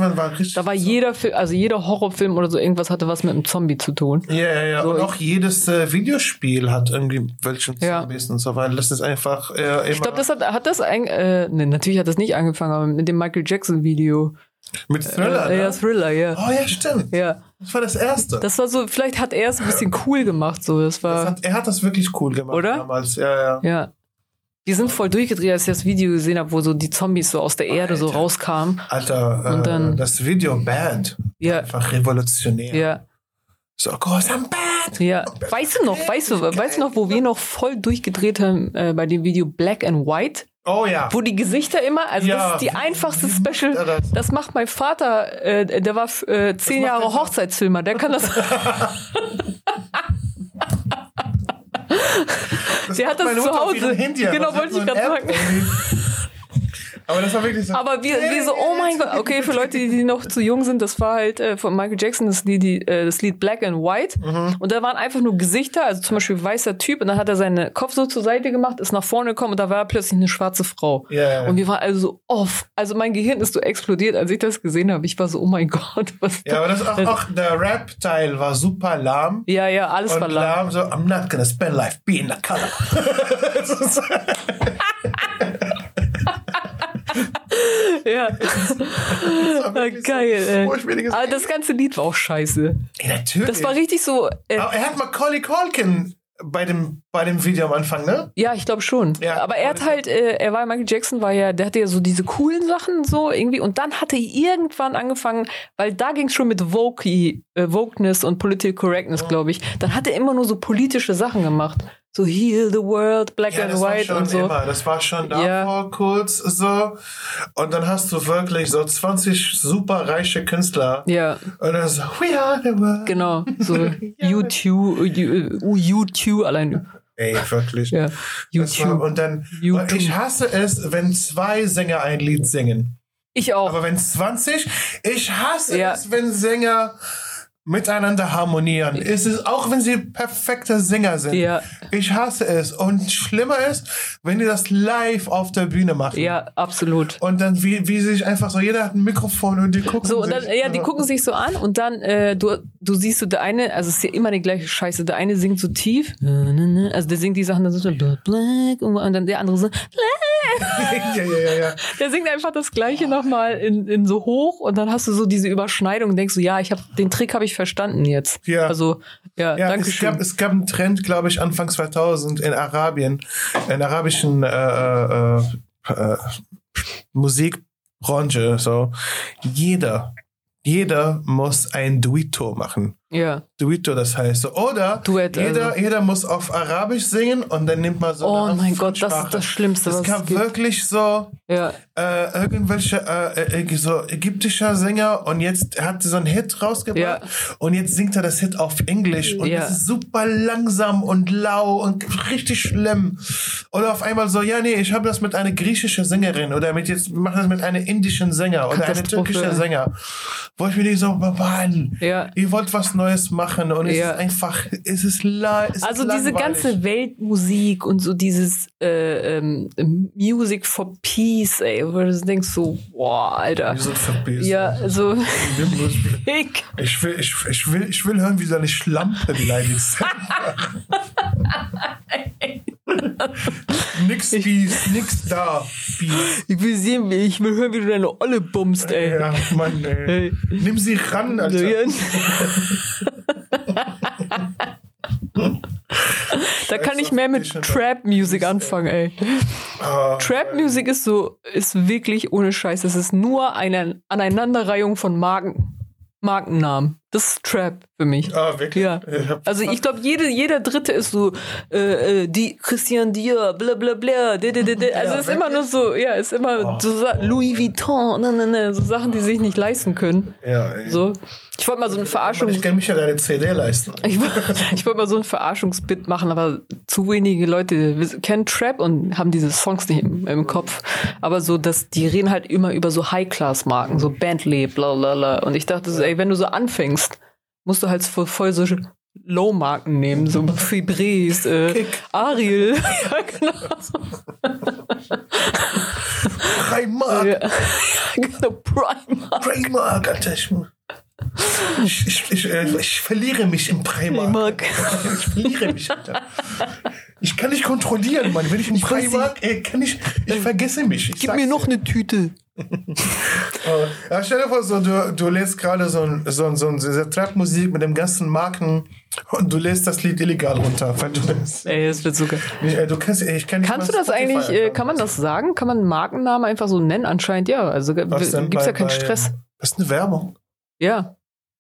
Da war jeder Film, also jeder Horrorfilm oder so irgendwas hatte was mit einem Zombie zu tun. Ja, ja, ja. So, und auch jedes äh, Videospiel hat irgendwie welchen Ja. Zombies und so weiter. Das ist einfach äh, immer. Ich glaube, das hat, hat das ein, äh, ne, natürlich hat das nicht angefangen, aber mit dem Michael Jackson Video Mit Thriller, Äh, ja, ne? Thriller, ja. Oh ja, stimmt. Ja. Das war das erste. Das war so, vielleicht hat er es ein bisschen cool gemacht, so. Das Das war, hat, er hat das wirklich cool gemacht Oder? damals. Ja, ja. ja. Die sind voll durchgedreht, als ich das Video gesehen habe, wo so die Zombies so aus der Erde so rauskamen. Alter, äh, Und dann- das Video Band. Ja, Einfach revolutionär. ja, So groß am Band. ja. Weißt du noch, weißt du, weißt du noch, wo wir noch voll durchgedreht haben äh, bei dem Video Black and White? Oh ja. Wo die Gesichter immer, also Ja. das ist die einfachste Special. er das? Das macht mein Vater, äh, der war äh, zehn Jahre er? Hochzeitsfilmer, der kann das. Das der hat das zu Hause. Genau, wollte sie ich gerade sagen. Aber das war wirklich so. Aber wir, wir so, oh mein Gott, okay, für Leute, die noch zu jung sind, das war halt äh, von Michael Jackson das Lied, die, äh, das Lied Black and White. Mhm. Und da waren einfach nur Gesichter, also zum Beispiel weißer Typ, und dann hat er seinen Kopf so zur Seite gemacht, ist nach vorne gekommen und da war plötzlich eine schwarze Frau. Ja. Und wir waren also so off. Also mein Gehirn ist so explodiert, als ich das gesehen habe. Ich war so, oh mein Gott, was Ja, aber das auch, auch der Rap-Teil war super lahm. Ja, ja, alles Und war lahm. lahm so, I'm not gonna spend life being a color. Das Ja. war wirklich so Geil, ey. furchtbares Aber das ganze Lied war auch scheiße. Ja, natürlich. Das war richtig so. Äh, Aber er hat Macaulay Culkin bei dem, bei dem Video am Anfang, ne? Ja, ich glaube schon. Ja, aber er hat halt, äh, er war Michael Jackson, war ja, der hatte ja so diese coolen Sachen so irgendwie und dann hatte er irgendwann angefangen, weil da ging es schon mit Vogue, äh, Wokeness und Political Correctness, glaube ich. Dann hat er immer nur so politische Sachen gemacht. So Heal the World, Black Ja, and White und so. immer. Das war schon davor Ja. kurz so. Und dann hast du wirklich so 20 super reiche Künstler. Ja, Und dann so, we are the world. genau. So YouTube, YouTube allein. Ey, wirklich. Ja, Das war, YouTube. und dann, YouTube. ich hasse es, wenn zwei Sänger ein Lied singen. Ich auch. Aber wenn 20, ich hasse Ja. es, wenn Sänger miteinander harmonieren. Es ist auch, wenn sie perfekte Sänger sind. Ja. Ich hasse es. Und schlimmer ist, wenn die das live auf der Bühne machen. Ja, absolut. Und dann, wie, wie sich einfach so, jeder hat ein Mikrofon und die gucken So, und sich. dann, ja, die gucken sich so an und dann, äh, du, du siehst so, der eine, also es ist ja immer die gleiche Scheiße, der eine singt so tief, also der singt die Sachen dann so, black, und dann der andere so, ja, ja, ja, ja. der singt einfach das Gleiche nochmal in, in so hoch und dann hast du so diese Überschneidung und denkst so, ja, ich habe den Trick habe ich verstanden jetzt. Ja. Also, ja, Ja, danke es schön. gab, es gab einen Trend, glaube ich, Anfang 2000 in Arabien, in arabischen äh, äh, äh, Musikbranche. So, jeder, jeder muss ein Duetto machen. Ja. Duetto, das heißt. Oder Duett, jeder, also. jeder muss auf Arabisch singen und dann nimmt man so Oh eine mein Gott, das ist das Schlimmste, Es was es gab gibt. wirklich so Ja. äh, irgendwelche äh, äh, so ägyptischer Sänger und jetzt hat so einen Hit rausgebracht Ja. und jetzt singt er das Hit auf Englisch und Ja. es ist super langsam und lau und richtig schlimm. Oder auf einmal so, ja nee, ich habe das mit einer griechischen Sängerin oder mit jetzt wir machen das mit einem indischen Sänger oder einem türkischen Sänger. Wo ich mir denke so, Mann, Ja. ihr wollt was Neues machen und es Ja. ist einfach, es ist, la, es Also ist diese ganze Weltmusik und so dieses äh, ähm, Music for Peace, ey, wo du denkst so, boah, Alter. Wir sind verbissen. Ja, also ich, Ich will, ich, ich, will, ich will hören, wie so eine Schlampe beleidigt nix Peace, nix da. Peace. ich will sehen, ich will hören, wie du deine Olle bummst, ey. Ja, Mann, ey. Ey. Nimm sie ran, Alter. Da kann ich mehr mit Trap-Music anfangen, ey. Ah, Trap-Music ist so, ist wirklich ohne Scheiß. Es ist nur eine Aneinanderreihung von Marken, Markennamen. Das ist Trap für mich. ah, wirklich? Ja. Also ich glaube, jede, jeder dritte ist so, äh, äh, die Christian Dior, bla bla bla, di, di, di. also Ja, ist immer nur so, ja, ist immer Oh. so Louis Vuitton, ne, ne, ne, so Sachen, die sich nicht leisten können. ja, ey. So. Ich wollte mal so eine Verarschung, Ich kann mich ja deine CD leisten. ich, wollte- ich wollte mal so ein Verarschungsbit machen, aber zu wenige Leute kennen Trap und haben diese Songs nicht im, im Kopf. Aber so, dass die reden halt immer über so High-Class-Marken, so Bentley, bla bla bla. Und ich dachte so, ey, wenn du so anfängst, musst du halt voll, voll so Low-Marken nehmen, so Fibres, äh. Ariel. ja, genau. Primark, Ja, genau, Primark. Primark, Alter. Ich, ich, ich, ich, äh, ich verliere mich im Primark. Primark. Ich verliere mich, Alter. Ich kann nicht kontrollieren, Mann. Wenn ich im weiß Primark, ey, kann ich, ich vergesse mich. Ich Gib mir noch eine Tüte. Oh, ja, stell dir vor, so, du, du lässt gerade so ein, so ein, so ein, diese Trap-Musik mit dem ganzen Marken und du lässt das Lied illegal runter. Weil du, Ey, das wird sogar. ich, ey, du kannst, ey, ich kenn Kannst du das Spotify eigentlich, äh, kann man das sagen? Kann man einen Markennamen einfach so nennen? Anscheinend ja. Also gibt es ja keinen bei- Stress. Das ist eine Werbung. Ja.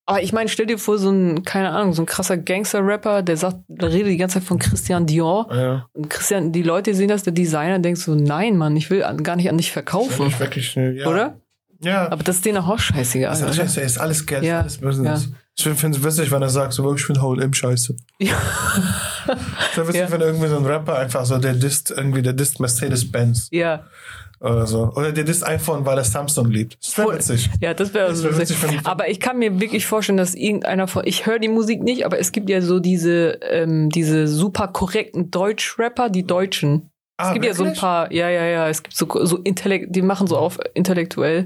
Aber ich meine, stell dir vor, so ein, keine Ahnung, so ein krasser Gangster-Rapper, der sagt, der redet die ganze Zeit von Christian Dior. Ja. Und Christian, die Leute sehen das, der Designer denkt so, nein, Mann, ich will an, gar nicht an dich verkaufen. Wirklich, wirklich, ja. Oder? Ja. Aber das ist denen auch scheißegal. Das ist, alles, ist alles Geld, Ja, alles Business. Ich finde es witzig, wenn er sagt, so, ich finde Hold-Im scheiße. Ja. Ich finde witzig, Ja. wenn irgendwie so ein Rapper einfach so, der disst irgendwie, der disst Mercedes-Benz ja. Oder so. Oder der disst iPhone, weil er Samsung liebt. Das wäre witzig. Ja, das wäre wär witzig. witzig, Aber ich kann mir wirklich vorstellen, dass irgendeiner von, ich höre die Musik nicht, aber es gibt ja so diese, ähm, diese super korrekten Deutsch-Rapper, die Deutschen. Es Ah, gibt ja so ein wirklich? paar, ja, ja, ja, es gibt so, so Intellekt, die machen so auf intellektuell.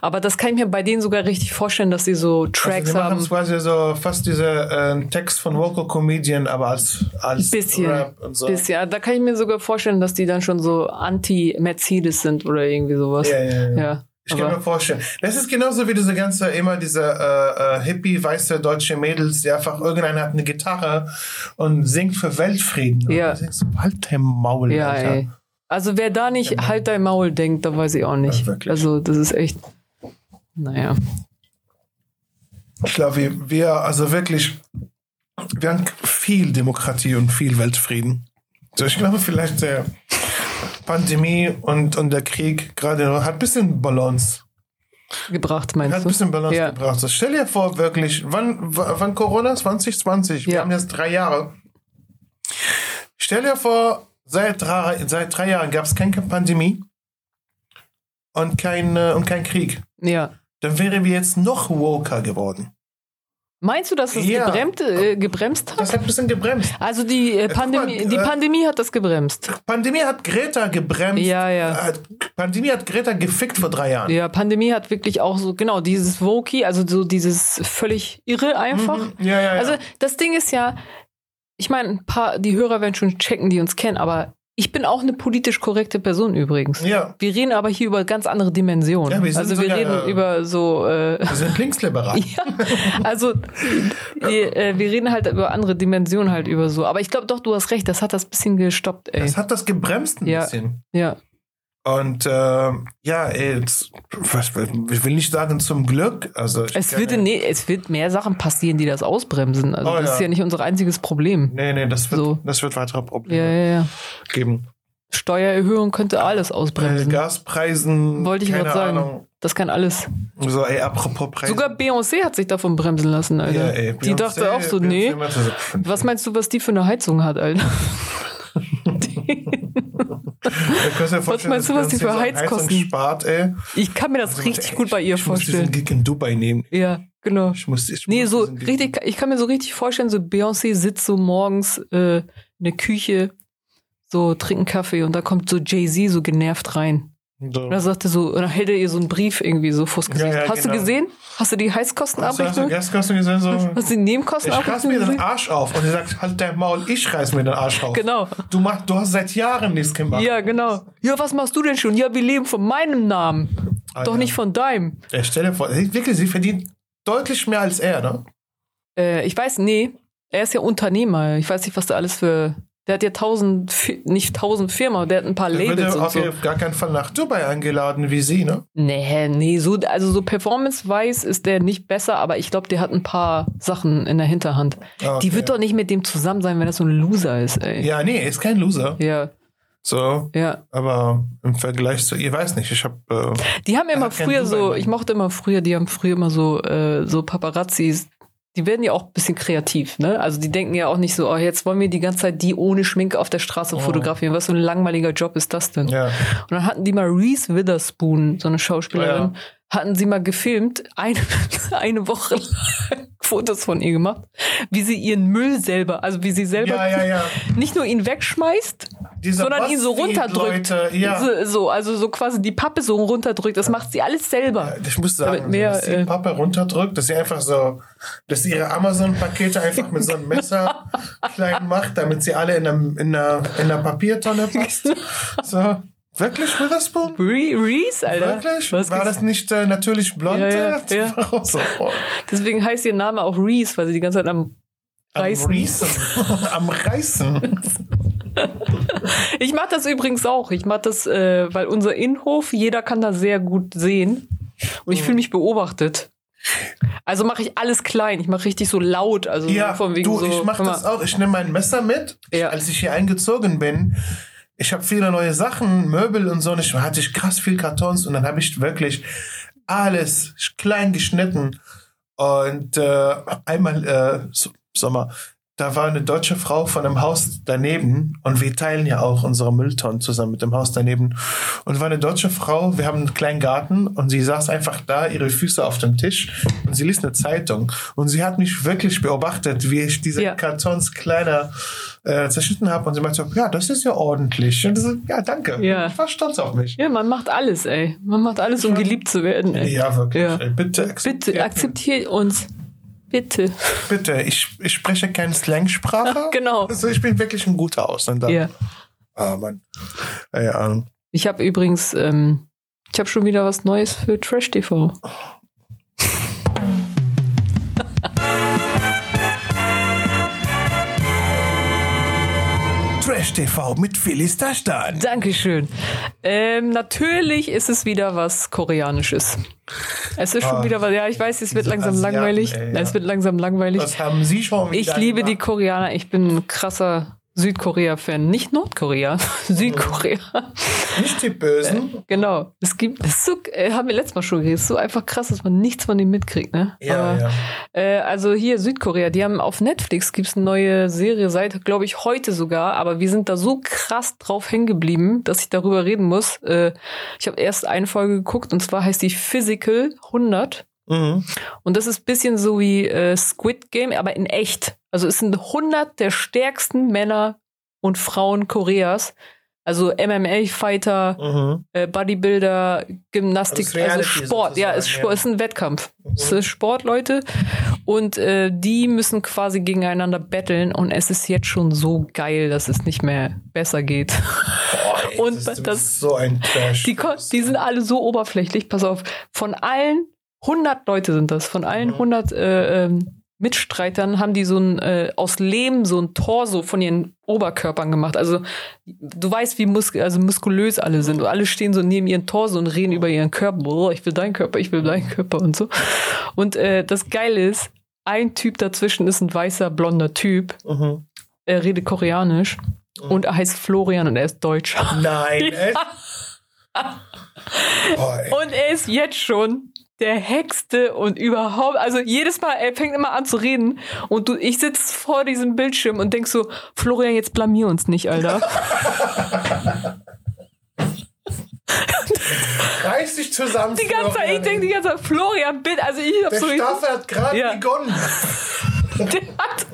Aber das kann ich mir bei denen sogar richtig vorstellen, dass sie so Tracks also die machen haben. quasi so fast diese äh, Text von Vocal Comedian, aber als, als Bisschen, Rap und so. bisschen. Da kann ich mir sogar vorstellen, dass die dann schon so anti-Mercedes sind oder irgendwie sowas. Ja, ja, ja. ja. Ich kann mir vorstellen. Das ist genauso wie diese ganze, immer diese äh, äh, hippie, weiße deutsche Mädels, die einfach, irgendeiner hat eine Gitarre und singt für Weltfrieden. Ja. Und du denkst, halt dein Maul, Ja, Alter. ey. Also wer da nicht halt dein Maul denkt, da weiß ich auch nicht. Ja, also das ist echt, naja. Ich glaube, wir, also wirklich, wir haben viel Demokratie und viel Weltfrieden. So, ich glaube, vielleicht der Pandemie und, und der Krieg gerade hat ein bisschen Balance. Gebracht, Hat meinst ein du? bisschen Balance Ja. gebracht. So, stell dir vor, wirklich, wann, wann Corona? 2020. Wir Ja. haben jetzt drei Jahre. Stell dir vor, seit drei, seit drei Jahren gab es keine Pandemie und kein, äh, und kein Krieg. Ja. Dann wären wir jetzt noch woker geworden. Meinst du, dass es Ja. gebremst, äh, gebremst hat? Das hat ein bisschen gebremst. Also die, äh, mal, Pandemie, die äh, Pandemie hat das gebremst. Pandemie hat Greta gebremst. Ja, ja. Äh, Pandemie hat Greta gefickt vor drei Jahren. Ja, Pandemie hat wirklich auch so, genau, dieses Woki, also so dieses völlig irre einfach. Mhm. Ja, ja, ja. Also das Ding ist ja, ich meine, ein paar, die Hörer werden schon checken, die uns kennen, aber ich bin auch eine politisch korrekte Person übrigens. ja, Wir reden aber hier über ganz andere Dimensionen. Ja, wir sind also wir sogar, reden äh, über so, äh, wir sind linksliberal. ja, also wir, äh, wir reden halt über andere Dimensionen halt über so. Aber ich glaube doch, du hast recht, das hat das bisschen gestoppt, ey. Das hat das gebremst ein Ja. bisschen. Ja, Und ähm, ja, jetzt, was, ich will nicht sagen zum Glück. Also es wird, nee, es wird mehr Sachen passieren, die das ausbremsen. Also Oh, das ja. ist ja nicht unser einziges Problem. Nee, nee, das wird, So. das wird weitere Probleme ja, ja. geben. Steuererhöhung könnte alles Äh, ausbremsen. Gaspreisen, Wollte ich keine gerade sagen. Ahnung. Das kann alles. So, ey, apropos Preise. Sogar Beyoncé hat sich davon bremsen lassen, Alter. ja, ey, die Beyoncé- dachte auch so, Beyoncé nee. Was meinst du, was die für eine Heizung hat, Alter? euch vorstellen, meinst du, was die für Heizkosten- spart, ey. Ich kann mir das Also, richtig ey, gut bei ihr ich muss diesen vorstellen. Gig in Dubai nehmen. Ja, genau. Ich muss, ich Nee, muss so richtig, ich kann mir so richtig vorstellen, so Beyoncé sitzt so morgens äh, in der Küche, so trinkt einen Kaffee und da kommt so Jay-Z so genervt rein. So. Und da sagt er so, dann hält er ihr so einen Brief irgendwie so vors Gesicht. Ja, ja, Hast genau. du gesehen? Hast du die du, hast du Heißkostenabrechnung? Gaskosten gesehen? So, Hast du die ich reiß Nebenkostenabrechnung mir den? Arsch auf. Und er sagt, halt dein Maul, ich reiß mir den Arsch auf. Genau. Du, mach, du hast seit Jahren nichts gemacht. Ja, genau. Ja, was machst du denn schon? Ja, wir leben von meinem Namen. Alter. Doch nicht von deinem. Ja, stell dir vor, sie- wirklich, sie verdient deutlich mehr als er, ne? Äh, ich weiß, nee. Er ist ja Unternehmer. Ich weiß nicht, was da alles für. Der hat ja tausend, nicht tausend Firmen, der hat ein paar Er würde Labels und auf so. gar keinen Fall nach Dubai eingeladen wie sie, ne? Nee, nee, so, also so performance-wise ist der nicht besser, aber ich glaube, der hat ein paar Sachen in der Hinterhand. Ah, okay. Die wird doch nicht mit dem zusammen sein, wenn das so ein Loser ist, ey. Ja, nee, ist kein Loser. Ja, So, ja. aber im Vergleich zu ihr, weiß nicht, ich hab, äh, Die haben Er immer früher so, ich mochte immer früher, die haben früher immer so, äh, so Paparazzis. Die werden ja auch ein bisschen kreativ, ne? Also die denken ja auch nicht so, oh, jetzt wollen wir die ganze Zeit die ohne Schminke auf der Straße Oh. fotografieren. Was für ein langweiliger Job ist das denn? ja. Und dann hatten die mal Reese Witherspoon, so eine Schauspielerin, Ja. Hatten sie mal gefilmt, eine, eine Woche lang Fotos von ihr gemacht, wie sie ihren Müll selber, also wie sie selber Ja, ja, ja. nicht nur ihn wegschmeißt, Diese sondern ihn so runterdrückt. Ja. So, so, also so quasi die Pappe so runterdrückt. Das macht sie alles selber. Ich muss sagen, mehr, dass sie äh, Pappe runterdrückt, dass sie einfach so, dass sie ihre Amazon-Pakete einfach mit so einem Messer klein macht, damit sie alle in einer, in einer, in einer Papiertonne passt. So, Wirklich Witherspoon? Re Reese, Alter. Wirklich? Was War das nicht äh, natürlich blond? Ja, ja, ja. oh. Deswegen heißt ihr Name auch Reese, weil sie die ganze Zeit am Reißen. Am Reißen. Am Reißen. Ich mache das übrigens auch. Ich mache das, äh, weil unser Innenhof, jeder kann da sehr gut sehen. Und ich fühle mich beobachtet. Also mache ich alles klein. Ich mache richtig so laut. Also Ja, von wegen du, so. ich mache das auch. Ich nehme mein Messer mit. Ja. Als ich hier eingezogen bin, ich habe viele neue Sachen, Möbel und so. Und ich hatte ich krass viel Kartons und dann habe ich wirklich alles klein geschnitten. Und äh, einmal, äh, so, sag mal, da war eine deutsche Frau von einem Haus daneben und wir teilen ja auch unsere Mülltonnen zusammen mit dem Haus daneben. Und war eine deutsche Frau, wir haben einen kleinen Garten und sie saß einfach da, ihre Füße auf dem Tisch und sie liest eine Zeitung. Und sie hat mich wirklich beobachtet, wie ich diese Ja. Kartons kleiner äh, zerschnitten habe und sie meinte so, ja, das ist ja ordentlich. Und so, ja, danke. Ja. Ich war stolz auf mich. Ja, man macht alles, ey. Man macht alles, um geliebt zu werden. Ey. Ja, wirklich. Ja. Ey, Bitte akzeptiert Bitte, akzeptiert uns. Bitte. Bitte, ich, ich spreche keine Slangsprache. Genau. Also ich bin wirklich ein guter Ausländer. Ja. Ah, Mann. Ja, Ich habe übrigens, ähm, ich habe schon wieder was Neues für Trash TV. Trash TV mit Phyllis Taschtan. Dankeschön. Ähm, natürlich ist es wieder was Koreanisches. Es ist schon Ah, wieder was, ja, ich weiß, es wird langsam Asiaten, langweilig. ey, ja. Es wird langsam langweilig. Was haben Sie schon wieder Ich liebe die gemacht? Koreaner. Ich bin ein krasser Südkorea-Fan. Nicht Nordkorea, Südkorea. Nicht die Bösen. Genau. Es gibt, das so, äh, haben wir letztes Mal schon geredet, es ist so einfach krass, dass man nichts von dem mitkriegt, ne? Ja, Aber, ja. Äh, also hier Südkorea, die haben auf Netflix gibt's eine neue Serie seit, glaube ich, heute sogar, aber wir sind da so krass drauf hängen geblieben, dass ich darüber reden muss. Äh, ich habe erst eine Folge geguckt und zwar heißt die Physical 100 Mhm. und das ist ein bisschen so wie äh, Squid Game, aber in echt. Also es sind 100 der stärksten Männer und Frauen Koreas. Also MMA-Fighter, Mhm. äh, Bodybuilder, Gymnastik, Also es ist also Sport. Ja, es ist, ja. Sport, es ist ein Wettkampf. Es Mhm. ist Sport, Leute. Und äh, die müssen quasi gegeneinander betteln. Und es ist jetzt schon so geil, dass es nicht mehr besser geht. Boah, ey, Und das, ist- das- ist so ein Trash. Die, die sind alle so oberflächlich. Pass auf, von allen 100 Leute sind das, von allen Mhm. 100 äh, ähm, Mitstreitern haben die so ein äh, aus Lehm so ein Torso von ihren Oberkörpern gemacht. Also du weißt, wie mus also muskulös alle sind. Und alle stehen so neben ihren Torso und reden über ihren Körper. Boah, ich will deinen Körper, ich will deinen Körper und so. Und äh, das Geile ist, ein Typ dazwischen ist ein weißer, blonder Typ. Mhm. Er redet koreanisch und er heißt Florian und er ist Deutsch. Nein, ey. Und er ist jetzt schon der Hexte und überhaupt, also jedes Mal, er fängt immer an zu reden und du, ich sitze vor diesem Bildschirm und denk so, Florian, jetzt blamier uns nicht, Alter. Reiß dich zusammen. Die ganze Zeit, ich denk die ganze Zeit, Florian, bitte, also ich hab Der so, Staffel hat gerade Ja. begonnen. Der hat,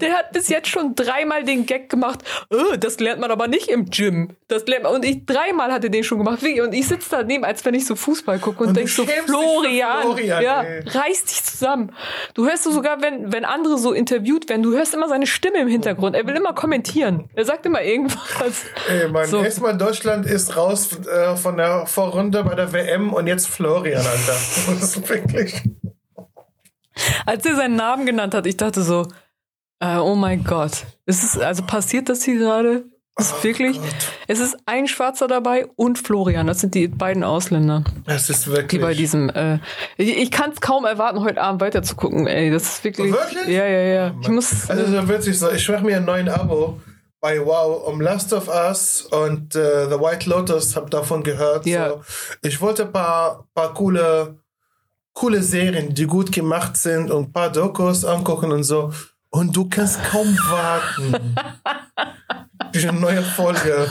der hat bis jetzt schon dreimal den Gag gemacht, "Oh, das lernt man aber nicht im Gym. Das lernt man, und ich, dreimal hat er den schon gemacht, Wie? und ich sitze daneben, als wenn ich so Fußball gucke und, Und du denk so, Florian, Florian, ja, ey. reiß dich zusammen. Du hörst du sogar, wenn, wenn andere so interviewt werden, du hörst immer seine Stimme im Hintergrund. Er will immer kommentieren. Er sagt immer irgendwas. Ey, Mann, So. erstmal Deutschland ist raus äh, von der Vorrunde bei der WM und jetzt Florian, Alter. Das ist wirklich. Als er seinen Namen genannt hat, ich dachte so, äh, oh mein Gott. Ist es, also passiert das hier gerade? Ist Oh wirklich? Gott. Es ist ein Schwarzer dabei und Florian. Das sind die beiden Ausländer, Das ist die wirklich. bei diesem. Äh, ich ich kann es kaum erwarten, heute Abend weiterzugucken. Ey, das ist wirklich. Wirklich? Ja, ja, ja. Ich muss. Also so witzig so, ich mache mir einen neuen Abo bei Wow um Last of Us und äh, The White Lotus, hab davon gehört. Ja. So. Ich wollte ein paar, paar coole, coole Serien, die gut gemacht sind und ein paar Dokus angucken und so. Und du kannst kaum warten. Diese neue Folge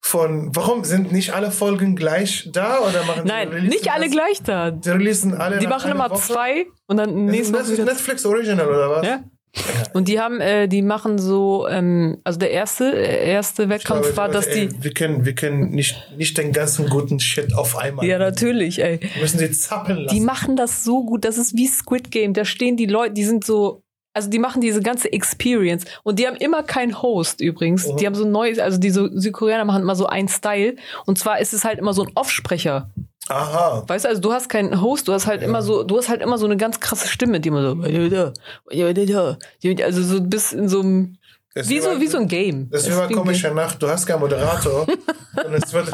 von. Warum sind nicht alle Folgen gleich da oder machen Nein, die nicht alle das- gleich da. Die releasen alle. Die machen immer Woche? zwei und dann Das ist, nächste das Woche ist wieder. Netflix Original oder was? Ja. Und die haben, äh, die machen so, ähm, also der erste, äh, erste Wettkampf Aber, war, dass die. ey, wir können, wir können nicht, nicht den ganzen guten Shit auf einmal. Ja, natürlich, ey. Wir müssen sie zappeln lassen. Die machen das so gut. Das ist wie Squid Game. Da stehen die Leute, die sind so also die machen diese ganze Experience und die haben immer keinen Host übrigens. Mhm. Die haben so ein neues, also die so, Südkoreaner machen immer so einen Style und zwar ist es halt immer so ein Offsprecher. Aha. Weißt du, also du hast keinen Host, du hast halt immer so, du hast halt immer so eine ganz krasse Stimme, die immer so, also so bis in so einem, Das wie so, immer- wie so ein Game. Das ist wie Es bei komischer Game. Nacht. Du hast keinen Moderator und es wird,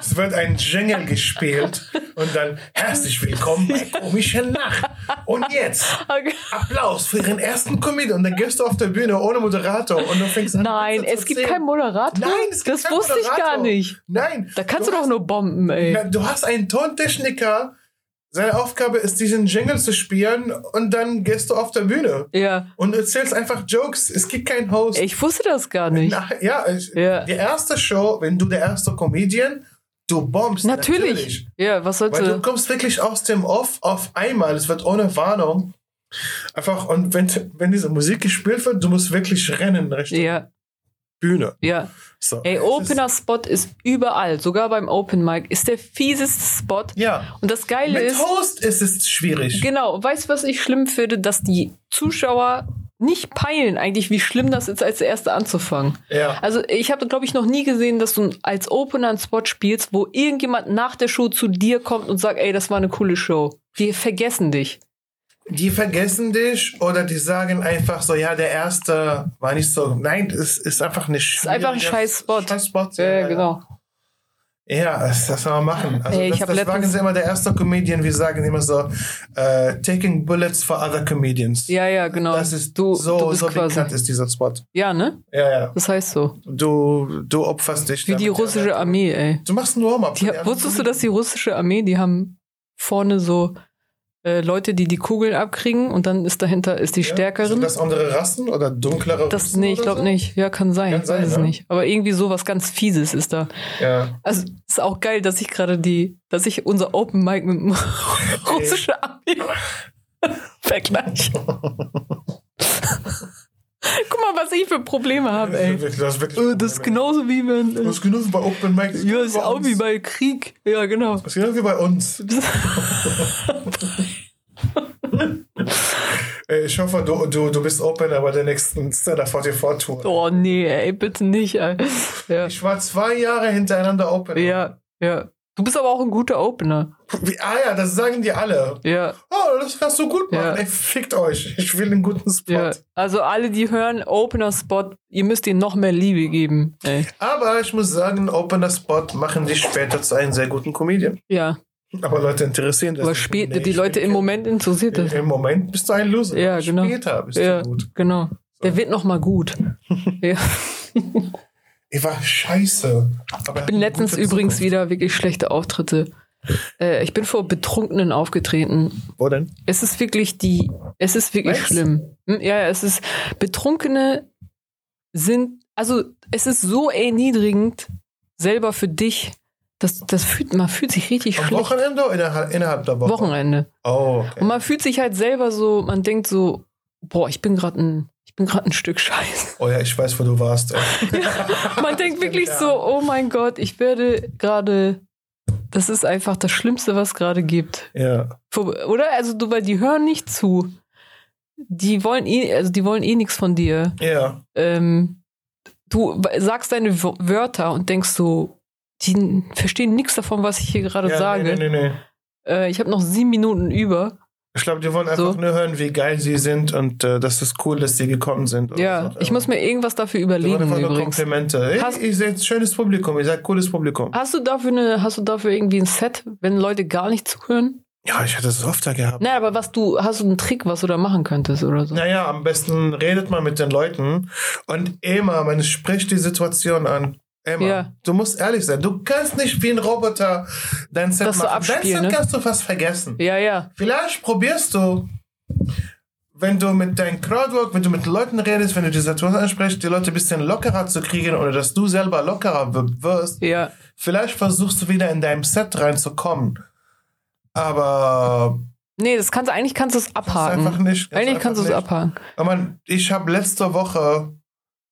es wird ein Jingle gespielt und dann herzlich willkommen bei komischer Nacht. Und jetzt. Applaus für Ihren ersten Comedian. Und dann gehst du auf der Bühne ohne Moderator und du fängst an. Nein, es gibt keinen Moderator. Nein, es gibt Das wusste ich gar Moderator. nicht. Nein. Da kannst du, hast, doch nur bomben, ey. Na, Du hast einen Tontechniker. Seine Aufgabe ist, diesen Jingle zu spielen und dann gehst du auf der Bühne Ja. und erzählst einfach Jokes. Es gibt keinen Host. Ich wusste das gar nicht. Na, ja, Ja. die erste Show, wenn du der erste Comedian, du bombst. Natürlich. Ja, was Weil du kommst wirklich aus dem Off auf einmal. Es wird ohne Warnung. Einfach, und wenn, wenn diese Musik gespielt wird, du musst wirklich rennen Richtung Ja, Bühne. ja. So. Ey, Opener-Spot ist überall. Sogar beim Open Mic ist der fieseste Spot. Ja. Und das Geile Mit ist. Host ist es schwierig. Genau, weißt du, was ich schlimm finde? Dass die Zuschauer nicht peilen, eigentlich, wie schlimm das ist, als Erste anzufangen. Ja. Also, ich habe, glaube ich, noch nie gesehen, dass du als Opener einen Spot spielst, wo irgendjemand nach der Show zu dir kommt und sagt, ey, das war eine coole Show. Die vergessen dich. Die vergessen dich oder die sagen einfach so, ja, der erste war nicht so. Nein, es ist einfach nicht. ist einfach ein scheiß Spot. Scheiß Spot. Ja, genau. Ja, das, das soll man machen. Also Ey, ich das, das sagen sie immer, der erste Comedian, wir sagen immer so, äh, taking bullets for other comedians. Ja, ja, genau. Das ist du, so, du bist so quasi. bekannt ist dieser Spot. Ja, ne? Ja, ja. Das heißt so. Du, du opferst dich. Wie die russische ja. Armee, ey. Du machst einen Warm-up. Wusstest du, dass die russische Armee, die haben vorne so Leute, die die Kugeln abkriegen und dann ist dahinter ist die stärkeren. Sind das andere Rassen oder dunklere Das, Russen nee, ich glaube so? nicht. Ja, kann sein. Kann ich sein, weiß es ne? nicht. Aber irgendwie so was ganz Fieses ist da. Ja. Also ist auch geil, dass ich gerade die, dass ich unser Open Mic mit dem russische Armee vergleiche. Guck mal, was ich für Probleme habe, ey. Das ist Äh, Das ist genauso wie wenn. Das Äh, ist genauso bei Open Mic. ja, ist bei auch uns. wie bei Krieg. Ja, genau. Das ist genau wie bei uns. Ich hoffe, du, du, du bist Opener bei der nächsten Stand-Up 44 Tour. Oh nee, ey, bitte nicht, ey. Ja, Ich war zwei Jahre hintereinander Opener. ja, ja. Du bist aber auch ein guter Opener. Wie, ah ja, das sagen die alle. Ja, Oh, das kannst du gut machen. Ja. Ey, fickt euch. Ich will einen guten Spot. ja. Also alle, die hören, Opener-Spot, ihr müsst ihnen noch mehr Liebe geben. Ey. Aber ich muss sagen, Opener-Spot machen dich später zu einem sehr guten Comedian. Ja, Aber Leute interessieren das aber nicht. spät, Nee, die Leute im Moment interessiert das. Im Moment bist du ein Loser. Ja, genau. Später bist Ja, du gut. genau. Der wird noch mal gut. ja. Ich war scheiße. Aber Ich bin letztens übrigens wieder wirklich schlechte Auftritte. Äh, ich bin vor Betrunkenen aufgetreten. Wo denn? Es ist wirklich die, es ist wirklich Was? schlimm. Hm, ja, es ist, Betrunkene sind, also es ist so erniedrigend selber für dich, das, das fühlt, man fühlt sich richtig Am schlecht. Wochenende oder innerhalb, innerhalb der Woche? Wochenende. Oh, Und okay. man fühlt sich halt selber so, man denkt so, boah, ich bin gerade ein, ich bin gerade ein Stück Scheiße. Oh ja, ich weiß, wo du warst. Ey. Man denkt wirklich so, oh mein Gott, ich werde gerade, das ist einfach das Schlimmste, was es gerade gibt. Ja. Oder? Also du, weil die hören nicht zu. Die wollen eh, also die wollen eh nichts von dir. Ja. Ähm, du sagst deine Wörter und denkst so, die verstehen nichts davon, was ich hier gerade ja sage. Nee, nee, nee, nee. Äh, ich habe noch sieben Minuten über. Ich glaube, die wollen einfach So. nur hören, wie geil sie sind und äh, dass es cool, dass sie gekommen sind. Ja, so. ich muss mir irgendwas dafür Die überlegen nur übrigens. Komplimente. Hey, Hast- ihr seid ein schönes Publikum, ihr seid cooles Publikum. Hast du dafür eine, hast du dafür irgendwie ein Set, wenn Leute gar nicht zuhören? Ja, ich hatte es öfter gehabt. Nein, aber was du, hast du einen Trick, was du da machen könntest oder so? Naja, am besten redet man mit den Leuten und immer, man spricht die Situation an. Immer. Ja. Du musst ehrlich sein. Du kannst nicht wie ein Roboter dein Set Das machen. abspielen, dein Set ne? kannst du fast vergessen. Ja, ja. Vielleicht probierst du, wenn du mit deinem Crowdwork, wenn du mit Leuten redest, wenn du die Situation ansprichst, die Leute ein bisschen lockerer zu kriegen oder dass du selber lockerer wirst. Ja. Vielleicht versuchst du wieder in deinem Set reinzukommen. Aber Nee, das kannst eigentlich kannst du es abhaken. einfach nicht. das ist Eigentlich kannst du es abhaken. Aber ich habe letzte Woche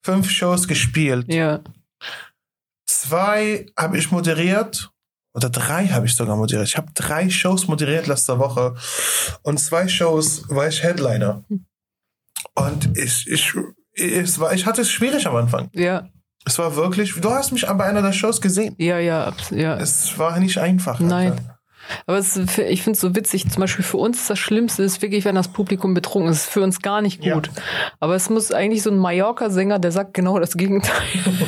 fünf Shows gespielt. Ja. Zwei habe ich moderiert. Oder drei habe ich sogar moderiert. Ich habe drei Shows moderiert letzte Woche. Und zwei Shows war ich Headliner. Und ich, ich, es war, ich hatte es schwierig am Anfang. Ja, Es war wirklich, du hast mich bei einer der Shows gesehen. ja, ja, ja. Es war nicht einfach. Alter. Nein. Aber es, ich finde es so witzig, zum Beispiel für uns das Schlimmste ist wirklich, wenn das Publikum betrunken ist. Das ist für uns gar nicht Ja. gut. Aber es muss eigentlich so ein Mallorca-Sänger, der sagt genau das Gegenteil.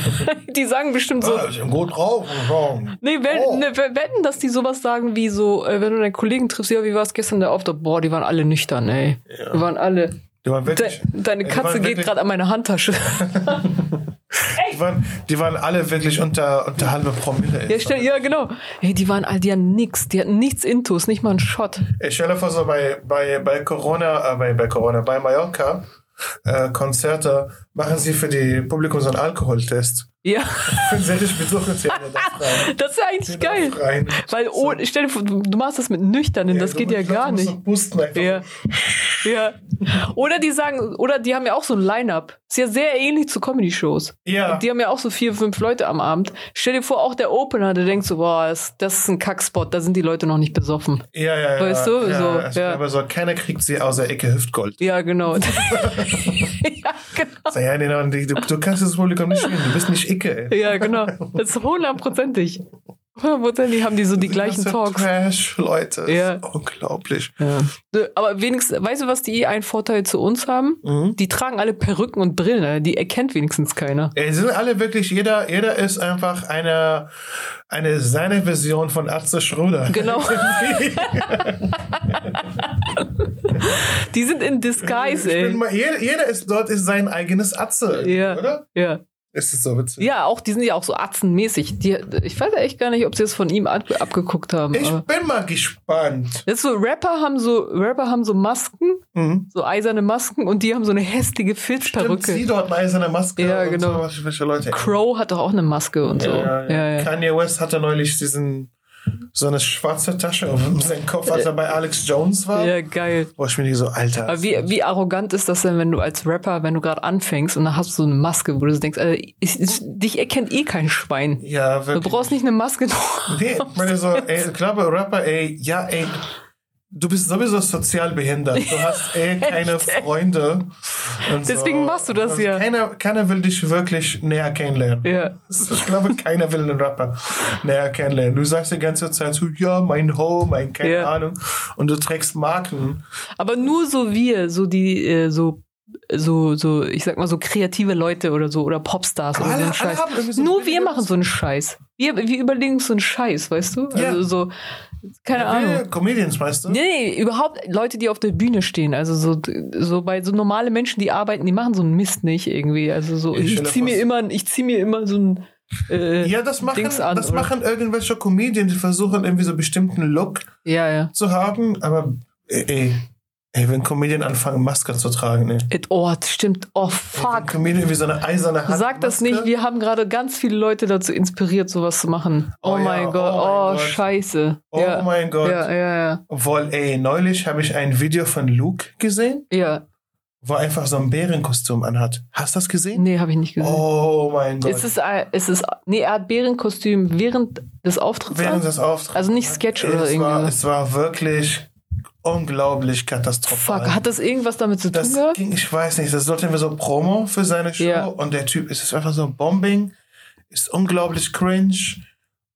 die sagen bestimmt so, ich bin gut drauf. nee, wenn, Oh. ne, we- wetten, dass die sowas sagen wie so, äh, wenn du deinen Kollegen triffst, ja, wie war es gestern der Auftritt? Boah, die waren alle nüchtern, ey. Die waren alle. Die waren De, wirklich, deine die Katze geht gerade an meine Handtasche. die waren, die waren alle wirklich unter, unter halbe Promille. ja, stell, ja, genau. Ey, die waren all, die hatten nix, die hatten nichts Intus, nicht mal einen Shot. Ich stelle vor, so bei, bei, bei Corona, äh, bei, bei Corona, bei Mallorca, äh, Konzerte, machen sie für die Publikum so einen Alkoholtest. Ja, dann darf rein. das ist ja eigentlich geil. Weil, oh, stell dir vor, du machst das mit Nüchternen, das du geht ja gar nicht. Pusten einfach. Ja. ja. Oder die sagen, oder die haben ja auch so ein Line-Up. Ist ja sehr ähnlich zu Comedy-Shows. Ja. Die haben ja auch so vier, fünf Leute am Abend. Stell dir vor, auch der Opener, der denkt so, boah, das, das ist ein Kackspot, da sind die Leute noch nicht besoffen. Ja, ja, ja. Weißt du, ja, so, ja. Aber so, keiner kriegt sie außer Ecke Hüftgold. Ja, genau. ja, genau. Ja, genau, du, du kannst das Publikum nicht spielen, du bist nicht Icke. ey. Ja, genau. Das ist hundertprozentig. Hundertprozentig haben die so die gleichen Das sind Talks. Trash, Leute. Ja. Ja. Unglaublich. Ja. Aber wenigstens, weißt du, was die einen Vorteil zu uns haben? Mhm. Die tragen alle Perücken und Brillen, ne? die erkennt wenigstens keiner. Ey, sind alle wirklich, jeder, jeder ist einfach eine, eine seine Version von Atze Schröder. Genau. Die sind in Disguise, ey. mal, jeder, jeder ist dort ist sein eigenes Atze, Ja. oder? Ja. Ist es so witzig? ja, auch, die sind ja auch so atzenmäßig. Die, ich weiß ja echt gar nicht, ob sie es von ihm ab, abgeguckt haben. Ich bin mal gespannt. das ist so, Rapper haben so, Rapper haben so Masken, Mhm. so eiserne Masken und die haben so eine hässliche Stimmt, Filzperücke. sie dort eine eiserne Maske. Ja, genau. So. Crow hat doch auch eine Maske und so. Ja, ja, Ja, ja. Kanye West hatte neulich diesen, so eine schwarze Tasche auf seinem Kopf, als er bei Alex Jones war. Ja, geil. Wo ich mir die so, Alter. Aber wie, wie arrogant ist das denn, wenn du als Rapper, wenn du gerade anfängst und dann hast du so eine Maske, wo du denkst, Alter, ich, ich, dich erkennt eh kein Schwein. ja, Du wirklich. brauchst nicht eine Maske. Nee, ich meine so, ey, ich glaube, Rapper, ey, ja, ey, du bist sowieso sozial behindert. Du hast eh keine Freunde. Und Deswegen machst du das Und ja. Keiner, keiner will dich wirklich näher kennenlernen. ja. Ich glaube, keiner will einen Rapper näher kennenlernen. Du sagst die ganze Zeit so, ja, mein Ho, mein keine Ja. Ahnung. Und du trägst Marken. Aber nur so wir, so die, äh, so, so, so, ich sag mal so kreative Leute oder so, oder Popstars oder so einen Scheiß. so Nur wir machen so einen Scheiß. Wir, wir überlegen uns so einen Scheiß, weißt du? Ja. Also so, keine Ahnung. Comedians, weißt du? Nee, nee, überhaupt Leute, die auf der Bühne stehen. Also so, so bei so normale Menschen, die arbeiten, die machen so einen Mist nicht irgendwie. Also so, Ich ich, zieh mir immer, ich zieh mir immer so ein äh, Ja, das machen, Dings an, das oder? machen irgendwelche Comedians, die versuchen irgendwie so einen bestimmten Look ja, ja. zu haben, aber ey, ey, ey wenn Comedian anfangen, Masken zu tragen, ey. It, oh, das stimmt. Oh, Wenn fuck. Comedian irgendwie so eine eiserne Hand. Sag das nicht, wir haben gerade ganz viele Leute dazu inspiriert, sowas zu machen. Oh, Oh ja, mein oh Gott, mein oh, Gott. scheiße. Oh ja. mein Gott. Ja, ja, ja. Obwohl, ey, neulich habe ich ein Video von Luke gesehen, Ja, wo er einfach so ein Bärenkostüm anhat. Hast du das gesehen? nee, habe ich nicht gesehen. Oh mein Gott. Ist es, äh, ist es, nee, er hat Bärenkostüm während des Auftritts Während an? des Auftritts. Also nicht Sketch oder irgendwie war, es war wirklich unglaublich katastrophal. Fuck, hat das irgendwas damit zu tun das gehabt? ging, ich weiß nicht, das sollte wir so Promo für seine Show Ja. und der Typ ist einfach so Bombing, ist unglaublich cringe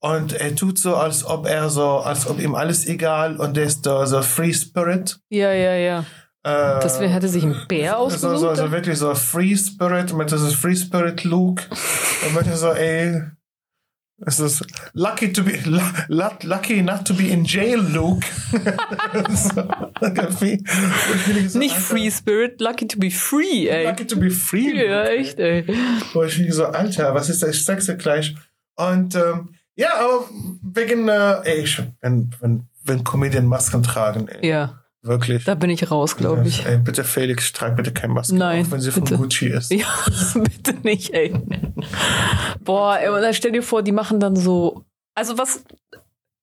und er tut so, als ob er so, als ob ihm alles egal und der ist da so Free Spirit. Ja, ja, ja. Äh, Das wär, hätte sich ein Bär so, ausgesucht? so, so wirklich so Free Spirit, mit ist Free Spirit Luke und mit so, ey, es ist lucky to be lu- lu- lucky not to be in jail, Luke. so, Nicht Alter, Free Spirit, lucky to be free, ey. Lucky to be free. Luke. Ja, echt, ey. Wo ich so, Alter, was ist das? Ich sag's dir gleich. Und ähm, ja, aber wegen, äh, ey, ich, wenn, wenn, wenn Comedian Masken tragen, ey, Ja, wirklich. da bin ich raus, glaube ich. Ey, bitte Felix, trag bitte keine Maske, Nein, auch wenn sie bitte. von Gucci ist. Ja, bitte nicht, ey. Boah, ey, und dann stell dir vor, die machen dann so. Also was.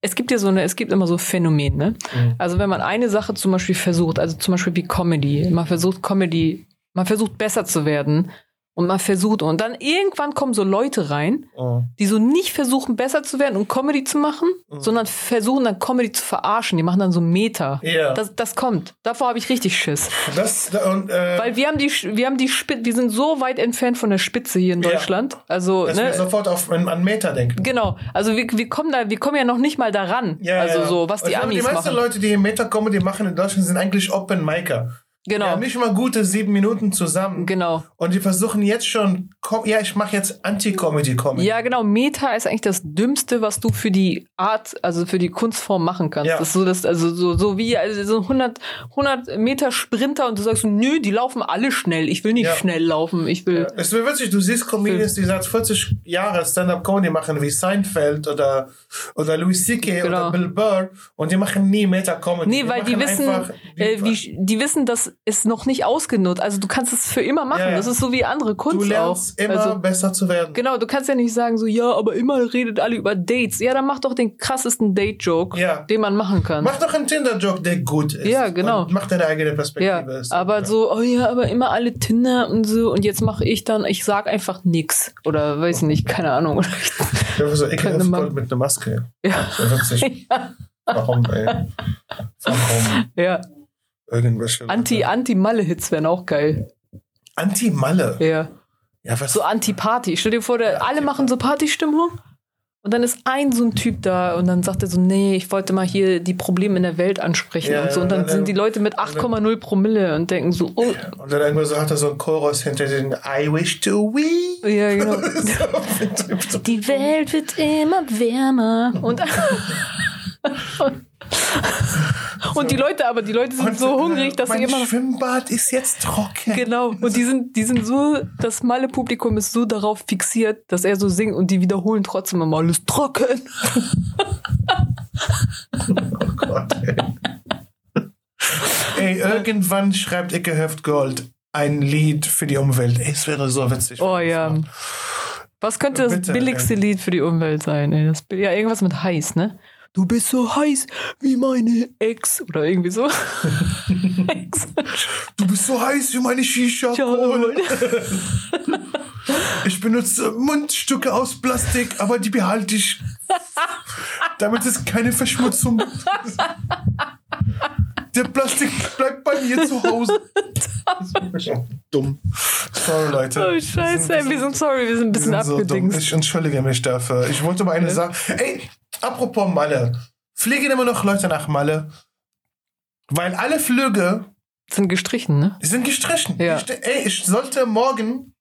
Es gibt ja so eine, es gibt immer so Phänomen, ne? Mhm. Also wenn man eine Sache zum Beispiel versucht, also zum Beispiel wie Comedy, man versucht Comedy, man versucht besser zu werden Und man versucht, und dann irgendwann kommen so Leute rein, Oh. die so nicht versuchen, besser zu werden und Comedy zu machen, Mhm. sondern versuchen dann Comedy zu verarschen. Die machen dann so Meta. Ja. Das, das kommt. Davor habe ich richtig Schiss. Das, und, äh, Weil wir haben die, wir haben die Spitze, wir sind so weit entfernt von der Spitze hier in Ja. Deutschland. Also, dass wir ne? sofort auf, an, Meta denken. Genau. Also wir, wir kommen da, wir kommen ja noch nicht mal daran. Ja, also ja. so, was Und die glaube, Amis Die meisten machen. Leute, die Meta-Comedy machen in Deutschland, sind eigentlich Open Die genau. haben nicht mal gute sieben Minuten zusammen. Genau. Und die versuchen jetzt schon, komm, ja, ich mache jetzt Anti-Comedy-Comedy. Ja, genau. Meta ist eigentlich das Dümmste, was du für die Art, also für die Kunstform machen kannst. Ja. Das ist so, das, also so, so wie also so 100, 100 Meter Sprinter und du sagst, nö, die laufen alle schnell. Ich will nicht Ja. schnell laufen. Ich will. Es wäre witzig, du siehst Comedians, die seit 40 Jahren Stand-Up-Comedy machen, wie Seinfeld oder, oder Louis C.K. Genau. oder Bill Burr, und die machen nie Meta-Comedy. Nee, weil die machen wissen, äh, wie, die wissen, das ist noch nicht ausgenutzt. Also du kannst es für immer machen. Ja, ja. Das ist so wie andere Kunst Du lernst auch. immer also, besser zu werden. Genau, du kannst ja nicht sagen so, ja, aber immer redet alle über Dates. Ja, dann mach doch den krassesten Date-Joke, Ja. den man machen kann. Mach doch einen Tinder-Joke, der gut ist. Ja, genau. Mach deine eigene Perspektive. ja, aber gut. so, oh ja, aber immer alle Tinder und so und jetzt mache ich dann, ich sag einfach nix oder weiß nicht, keine Ahnung. Ja, so ekelhaft mit einer Maske. ja. Warum, ey? Warum? ja. Irgendwelche. Anti, Anti-Malle-Hits wären auch geil. Anti-Malle. Ja. Ja, was? So Anti-Party. Stell dir vor, der, Ja, alle machen so Partystimmung und dann ist ein so ein Typ da und dann sagt er so, nee, ich wollte mal hier die Probleme in der Welt ansprechen Ja, und so. Und dann und dann- sind die Leute mit 8,0 Promille und denken so, oh, Und dann irgendwo so hat er so einen Chorus hinter den I wish to we. ja, genau. Die Welt wird immer wärmer. Und, und die Leute, aber die Leute sind Und, so hungrig, dass sie mein immer noch. Schwimmbad ist jetzt trocken. Genau. Und die sind, die sind so, das Malle-Publikum ist so darauf fixiert, dass er so singt und die wiederholen trotzdem immer alles trocken. Oh Gott, ey. ey, irgendwann schreibt Icke Gold ein Lied für die Umwelt. Ey, es wäre so witzig. Oh ja. Was könnte das Bitte, billigste Lied für die Umwelt sein? Ey? Das, ja, irgendwas mit heiß, ne? Du bist so heiß wie meine Ex. Oder irgendwie so. Ex. Du bist so heiß wie meine shisha. Ich benutze Mundstücke aus Plastik, aber die behalte ich, damit es keine Verschmutzung gibt. Der Plastik bleibt bei mir zu Hause. Dumm. Sorry, Leute. Oh, scheiße, ey, wir sind sorry, wir sind ein bisschen Wir sind so abgedingst. Ich entschuldige mich dafür. Ich wollte mal eine. Sache. Ey, apropos Malle. Fliegen immer noch Leute nach Malle? Weil alle Flüge sind gestrichen, ne? sind gestrichen. Ja. Ich, ey, ich sollte morgen.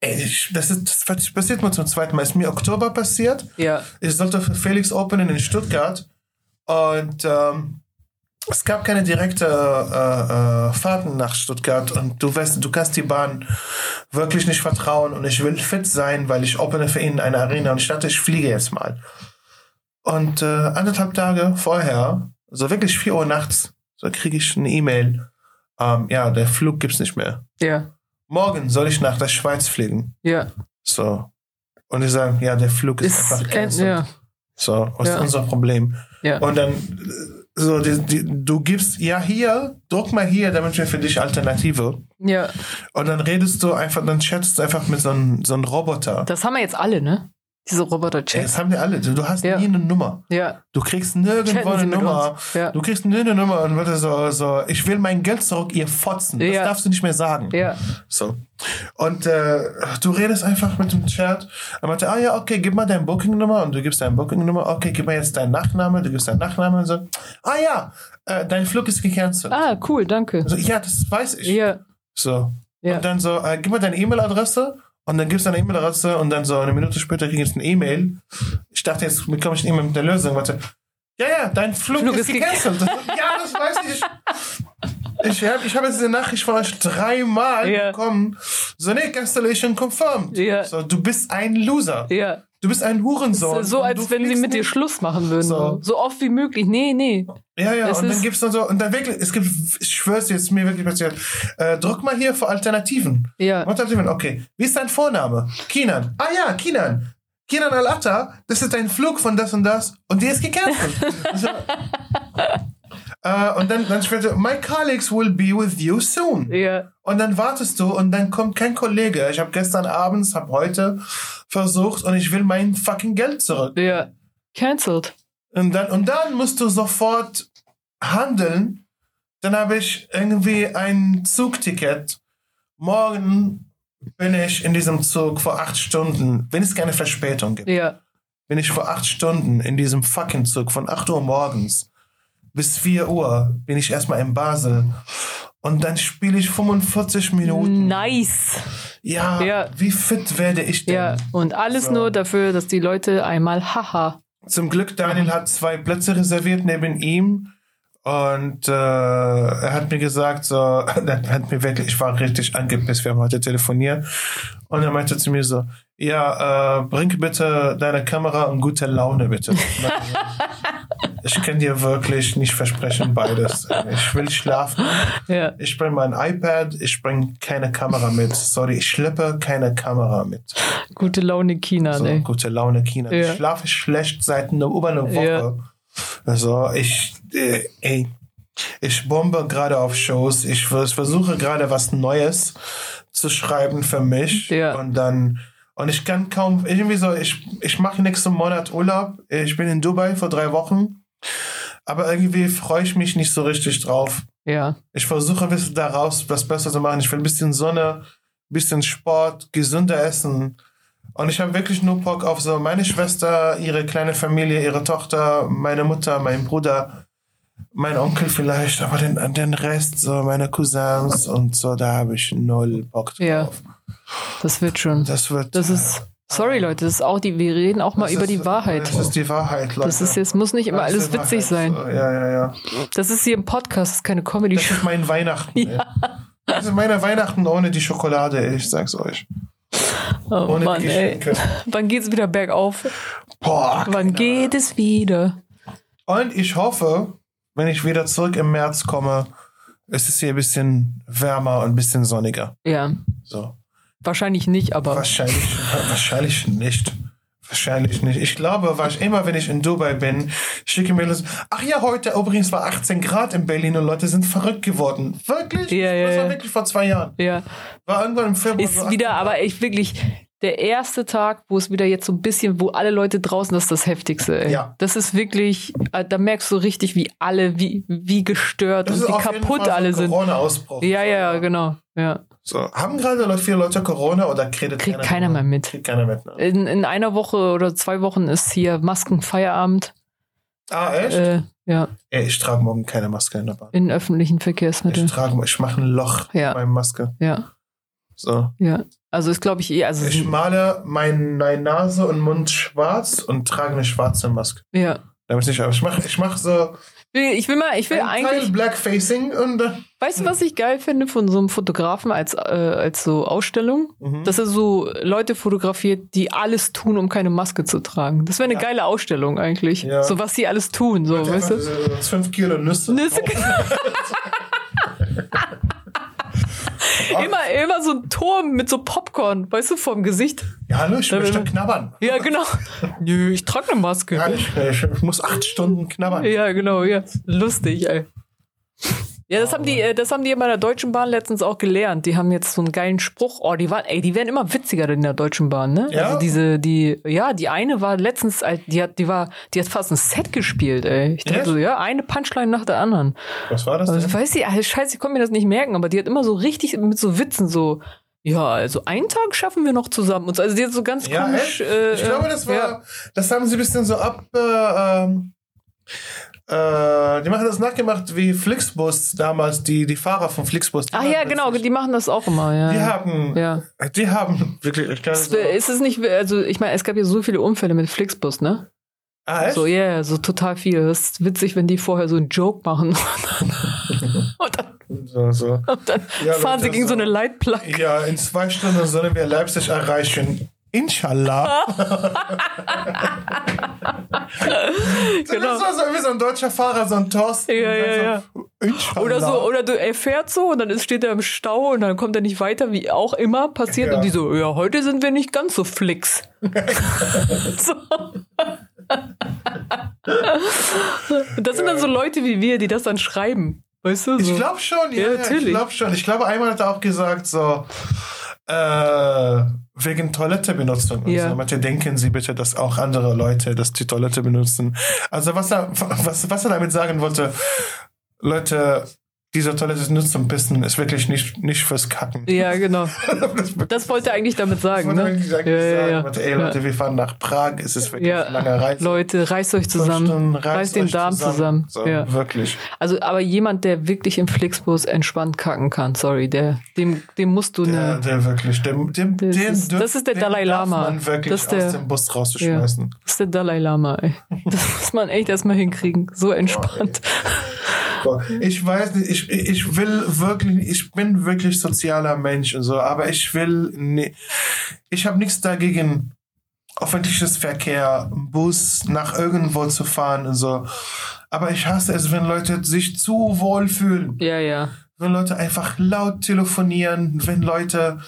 Ey, ich, das, ist, das passiert mir zum zweiten Mal. Ist mir Oktober passiert. Ja. Ich sollte für Felix openen in Stuttgart. Und ähm, es gab keine direkte äh, äh, Fahrten nach Stuttgart. Und du weißt, du kannst die Bahn wirklich nicht vertrauen. Und ich will fit sein, weil ich opene für ihn eine Arena. Und ich dachte, ich fliege jetzt mal. Und äh, anderthalb Tage vorher, so wirklich 4 Uhr nachts, so kriege ich eine E-Mail. Ähm, ja, der Flug gibt's nicht mehr. Ja. Morgen soll ich nach der Schweiz fliegen. Ja. So. Und die sagen, ja, der Flug ist, Ist, einfach äh, cancelled. ja. So, was Ja. ist unser Problem? Ja. Und dann, äh, so, die, die, du gibst, ja, hier, druck mal hier, damit wir für dich Alternative. Ja. Und dann redest du einfach, dann chattest du einfach mit so einem so einem Roboter. Das haben wir jetzt alle, ne? Diese Roboter-Chats. das haben wir alle. Du, hast Ja. nie eine Nummer. Ja. Du kriegst nirgendwo eine Nummer. Ja. Du kriegst nie eine Nummer und wird so, so, ich will mein Geld zurück, ihr Fotzen. Das Ja. darfst du nicht mehr sagen. Ja. So. Und äh, du redest einfach mit dem Chat. Er meinte, ah ja, okay, gib mal deine Booking-Nummer und du gibst deine Booking-Nummer. Okay, gib mal jetzt deinen Nachname, du gibst deinen Nachname und so. Ah ja, äh, dein Flug ist gecancelt. Ah, cool, danke. So, ja, das weiß ich. Ja. So. Ja. Und dann so, äh, gib mal deine E-Mail-Adresse und dann gibst du deine E-Mail-Adresse und dann so eine Minute später kriegst du eine E-Mail. Ich dachte, jetzt bekomme ich eine E-Mail mit der Lösung. Warte. Ja, ja, dein Flug, Flug ist, ist ge- gecancelt. ja, das weiß ich. Ich habe ich hab jetzt diese Nachricht von euch dreimal Ja. bekommen. So, nee, Cancellation confirmed. Ja. So, du bist ein Loser. Ja. Du bist ein Hurensohn. So, als wenn sie mit dir. Schluss machen würden. So. So. oft wie möglich. Nee, nee. Ja, ja, Es und dann gibt's dann so, und dann wirklich, es gibt, ich schwör's dir, ist mir wirklich passiert. Äh, drück mal hier für Alternativen. Ja. Alternativen, okay. Wie ist dein Vorname? Kinan. Ah ja, Kinan. Kinan Al-Atta, das ist ein Flug von das und das und die ist gecancelt. Äh, und dann, dann später, my colleagues will be with you soon. Ja. Und dann wartest du und dann kommt kein Kollege. Ich habe gestern abends, habe heute versucht und ich will mein fucking Geld zurück. Ja. Cancelled. Und dann, und dann musst du sofort handeln. Dann habe ich irgendwie ein Zugticket. Morgen bin ich in diesem Zug vor acht Stunden, wenn es keine Verspätung gibt, Ja. bin ich vor acht Stunden in diesem fucking Zug von 8 Uhr morgens bis 4 Uhr bin ich erstmal in Basel. Und dann spiele ich 45 Minuten. Nice. Ja, Ja. wie fit werde ich denn? Ja. Und alles So. nur dafür, dass die Leute einmal haha. Zum Glück, Daniel hat zwei Plätze reserviert neben ihm. Und äh, er hat mir gesagt, so, er hat mir wirklich, ich war richtig angepisst, wir haben heute telefoniert. Und er meinte zu mir so, ja, äh, bring bitte deine Kamera und gute Laune, bitte. ich kann dir wirklich nicht versprechen, beides. Ich will schlafen. Ja. Ich bringe mein iPad, ich bringe keine Kamera mit. Sorry, ich schleppe keine Kamera mit. Gute Laune China, So, ne? gute Laune China. Ja. Ich schlafe schlecht seit einer, über einer Woche. Ja. Also ich, äh, ey, ich bombe gerade auf Shows. Ich vers- versuche gerade was Neues zu schreiben für mich. Ja. Und dann, und ich kann kaum, irgendwie so, ich, ich mache nächsten Monat Urlaub. Ich bin in Dubai vor drei Wochen. Aber irgendwie freue ich mich nicht so richtig drauf. Ja. Ich versuche ein bisschen daraus was Besseres zu machen. Ich will ein bisschen Sonne, ein bisschen Sport, gesünder essen. Und ich habe wirklich nur Bock auf so meine Schwester, ihre kleine Familie, ihre Tochter, meine Mutter, mein Bruder, mein Onkel vielleicht, aber den, den Rest, so meine Cousins und so, da habe ich null Bock drauf. Ja. Das wird schon. Das wird. Das ist. Sorry, Leute, das ist auch die. Wir reden auch mal das über ist, die Wahrheit. Das ist die Wahrheit, Leute. Das ist jetzt, muss nicht immer Das alles witzig sein. Wahrheit. So, ja, ja, ja. Das ist hier im Podcast, das ist keine Comedy Das ist mein Weihnachten. ey. Das ist meine Weihnachten ohne die Schokolade, ey, ich sag's euch. Oh Ohne Mann, die ey. Wann geht's wieder bergauf? Boah, Wann geht es wieder? Und ich hoffe, wenn ich wieder zurück im März komme, ist es hier ein bisschen wärmer und ein bisschen sonniger. Ja, So. Wahrscheinlich nicht, aber Wahrscheinlich, wahrscheinlich nicht. Wahrscheinlich nicht. Ich glaube, was immer, wenn ich in Dubai bin, schicke mir das. Ach ja, heute übrigens war 18 Grad in Berlin und Leute sind verrückt geworden. Wirklich? Ja, ja, das war wirklich vor zwei Jahren. ja, War irgendwann im Februar. so ist 18 wieder, Grad. aber echt wirklich der erste Tag, wo es wieder jetzt so ein bisschen, wo alle Leute draußen, das ist das Heftigste. Ey. Ja. Das ist wirklich, äh, da merkst du richtig, wie alle, wie, wie gestört das und wie kaputt so alle sind. Corona-Ausbruch. Ja, ja, genau. Ja. So. Haben gerade viele Leute Corona oder kriegt Kriegt keiner mehr mit. Kriegt keiner mit. Ne? In, in einer Woche oder zwei Wochen ist hier Maskenfeierabend. Ah, echt? Äh, ja, Ey, ich trage morgen keine Maske in der Bahn. in öffentlichen Ich Verkehrsmitteln. trage, ich mache ein Loch Ja. in meine Maske. Ja, So. ja. Also ist, glaube ich, eh, also Ich male mein, meine Nase und Mund schwarz und trage eine schwarze Maske. ja. Damit nicht Ich mache ich mach so Ich will mal, ich will ein Teil eigentlich, Blackfacing und äh, weißt du, was ich geil finde von so einem Fotografen als, äh, als so Ausstellung? mhm. Dass er so Leute fotografiert, die alles tun, um keine Maske zu tragen. Das wäre eine Ja. geile Ausstellung eigentlich. Ja. So was sie alles tun, so, weißt du? So fünf Kilo Nüsse. Nüsse- Oh, Immer, immer so ein Turm mit so Popcorn, weißt du, vorm Gesicht. Ja, hallo, ich möchte knabbern. Ja, genau. Nö, ich trage eine Maske. Ja, ich, ich muss acht Stunden knabbern. Ja, genau, ja. Lustig, ey. Ja, das haben die, äh, das haben die bei der Deutschen Bahn letztens auch gelernt. Die haben jetzt so einen geilen Spruch. Oh, die waren, ey, die werden immer witziger in der Deutschen Bahn, ne? Ja? Also diese, die, ja, die eine war letztens, äh, die hat, die war, die hat fast ein Set gespielt, ey. Ich dachte so, ja, eine Punchline nach der anderen. Was war das Also, denn? weiß ich, ey, scheiße, ich konnte mir das nicht merken, aber die hat immer so richtig mit so Witzen so, ja, also einen Tag schaffen wir noch zusammen. Und so, also die hat so ganz Ja, komisch. Äh, ich glaube, das war, ja. das haben sie ein bisschen so ab, äh, ähm, äh, die machen das nachgemacht wie Flixbus damals, die, die Fahrer von Flixbus. Ach ja, genau, die machen das auch immer, ja. Die haben, Ja. die haben wirklich, ich kann Es- so, Ist es nicht, also ich meine, es gab ja so viele Unfälle mit Flixbus, ne? ah, echt? So, ja, yeah, so total viel. Das ist witzig, wenn die vorher so einen Joke machen. und dann, so, so. und dann Ja, fahren sie gegen so so- eine Leitplanke. Ja, in zwei Stunden sollen wir Leipzig erreichen. Inshallah. Genau. Das war so wie so ein deutscher Fahrer, so ein Thorsten. Ja, ja, ja. Inshallah. Oder so, oder du, er fährt so und dann ist, steht er im Stau und dann kommt er nicht weiter, wie auch immer passiert. Ja. Und die so, ja, heute sind wir nicht ganz so flix. so. Und das sind dann so Leute wie wir, die das dann schreiben. Weißt du? So. Ich glaube schon, ja, Ja, ja, natürlich. ich glaube schon. Ich glaube, einmal hat er auch gesagt, so, äh, wegen Toilettebenutzung. Ja. Also, manche denken Sie bitte, dass auch andere Leute, dass die Toilette benutzen. Also, was er, was, was er damit sagen wollte, Leute, diese Toilette nutzen zum Pissen, ist wirklich nicht, nicht fürs Kacken. Ja, genau. Das wollte er eigentlich damit sagen, wollte ne? eigentlich sagen, Ja, ja, sagen, ja. Warte, ey Leute, wir fahren nach Prag, es ist wirklich Ja. eine lange Reise. Leute, reißt euch zusammen. Stunden, Reißt den euch Darm zusammen. So, Ja. Wirklich. Also, aber jemand, der wirklich im Flixbus entspannt kacken kann, sorry, der, dem, dem musst du Der, der wirklich, dem, dem, Das den ist- das ist der den Dalai Lama. Wirklich Das ist der- aus dem Bus rauszuschmeißen. das ist der Dalai Lama, ey. Das muss man echt erstmal hinkriegen. So entspannt. Ich weiß nicht, ich, ich will wirklich, ich bin wirklich sozialer Mensch und so, aber ich will, nee, ich habe nichts dagegen, öffentliches Verkehr, Bus nach irgendwo zu fahren und so. Aber ich hasse es, wenn Leute sich zu wohl fühlen. Ja, ja. wenn Leute einfach laut telefonieren, wenn Leute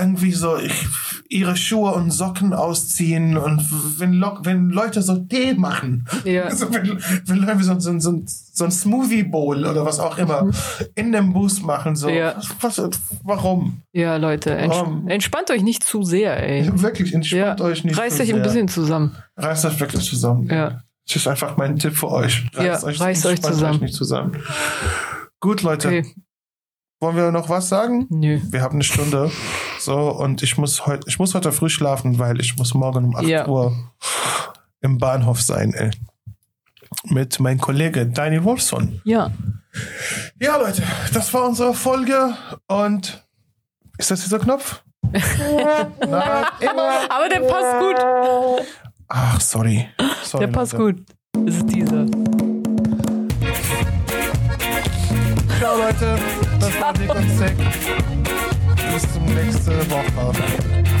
irgendwie so ich, ihre Schuhe und Socken ausziehen und wenn, Lo wenn Leute so Tee machen, Ja. also wenn, wenn Leute so, so, so, so ein Smoothie Bowl oder was auch immer in dem Bus machen, so Ja. was, warum? Ja, Leute, ents Warum? entspannt euch nicht zu sehr, ey. Wirklich, Ja. entspannt euch nicht. Reißt zu euch ein bisschen zusammen. Reißt euch wirklich zusammen. Ja. Das ist einfach mein Tipp für euch. Ja, reißt euch entspannt zusammen. nicht zusammen. Gut, Leute. Okay. Wollen wir noch was sagen? Nö. Wir haben eine Stunde. So, und ich muss heute, ich muss heute früh schlafen, weil ich muss morgen um 8 Ja. Uhr im Bahnhof sein, ey. Mit meinem Kollege Danny Wolfson. Ja. Ja, Leute, das war unsere Folge und ist das dieser Knopf? Nein, immer. Aber der passt gut. Ach, sorry. sorry Der passt Leute. gut. Das ist dieser. Ciao, Leute. Das war Dick und Sick. Bis zum nächsten Woche.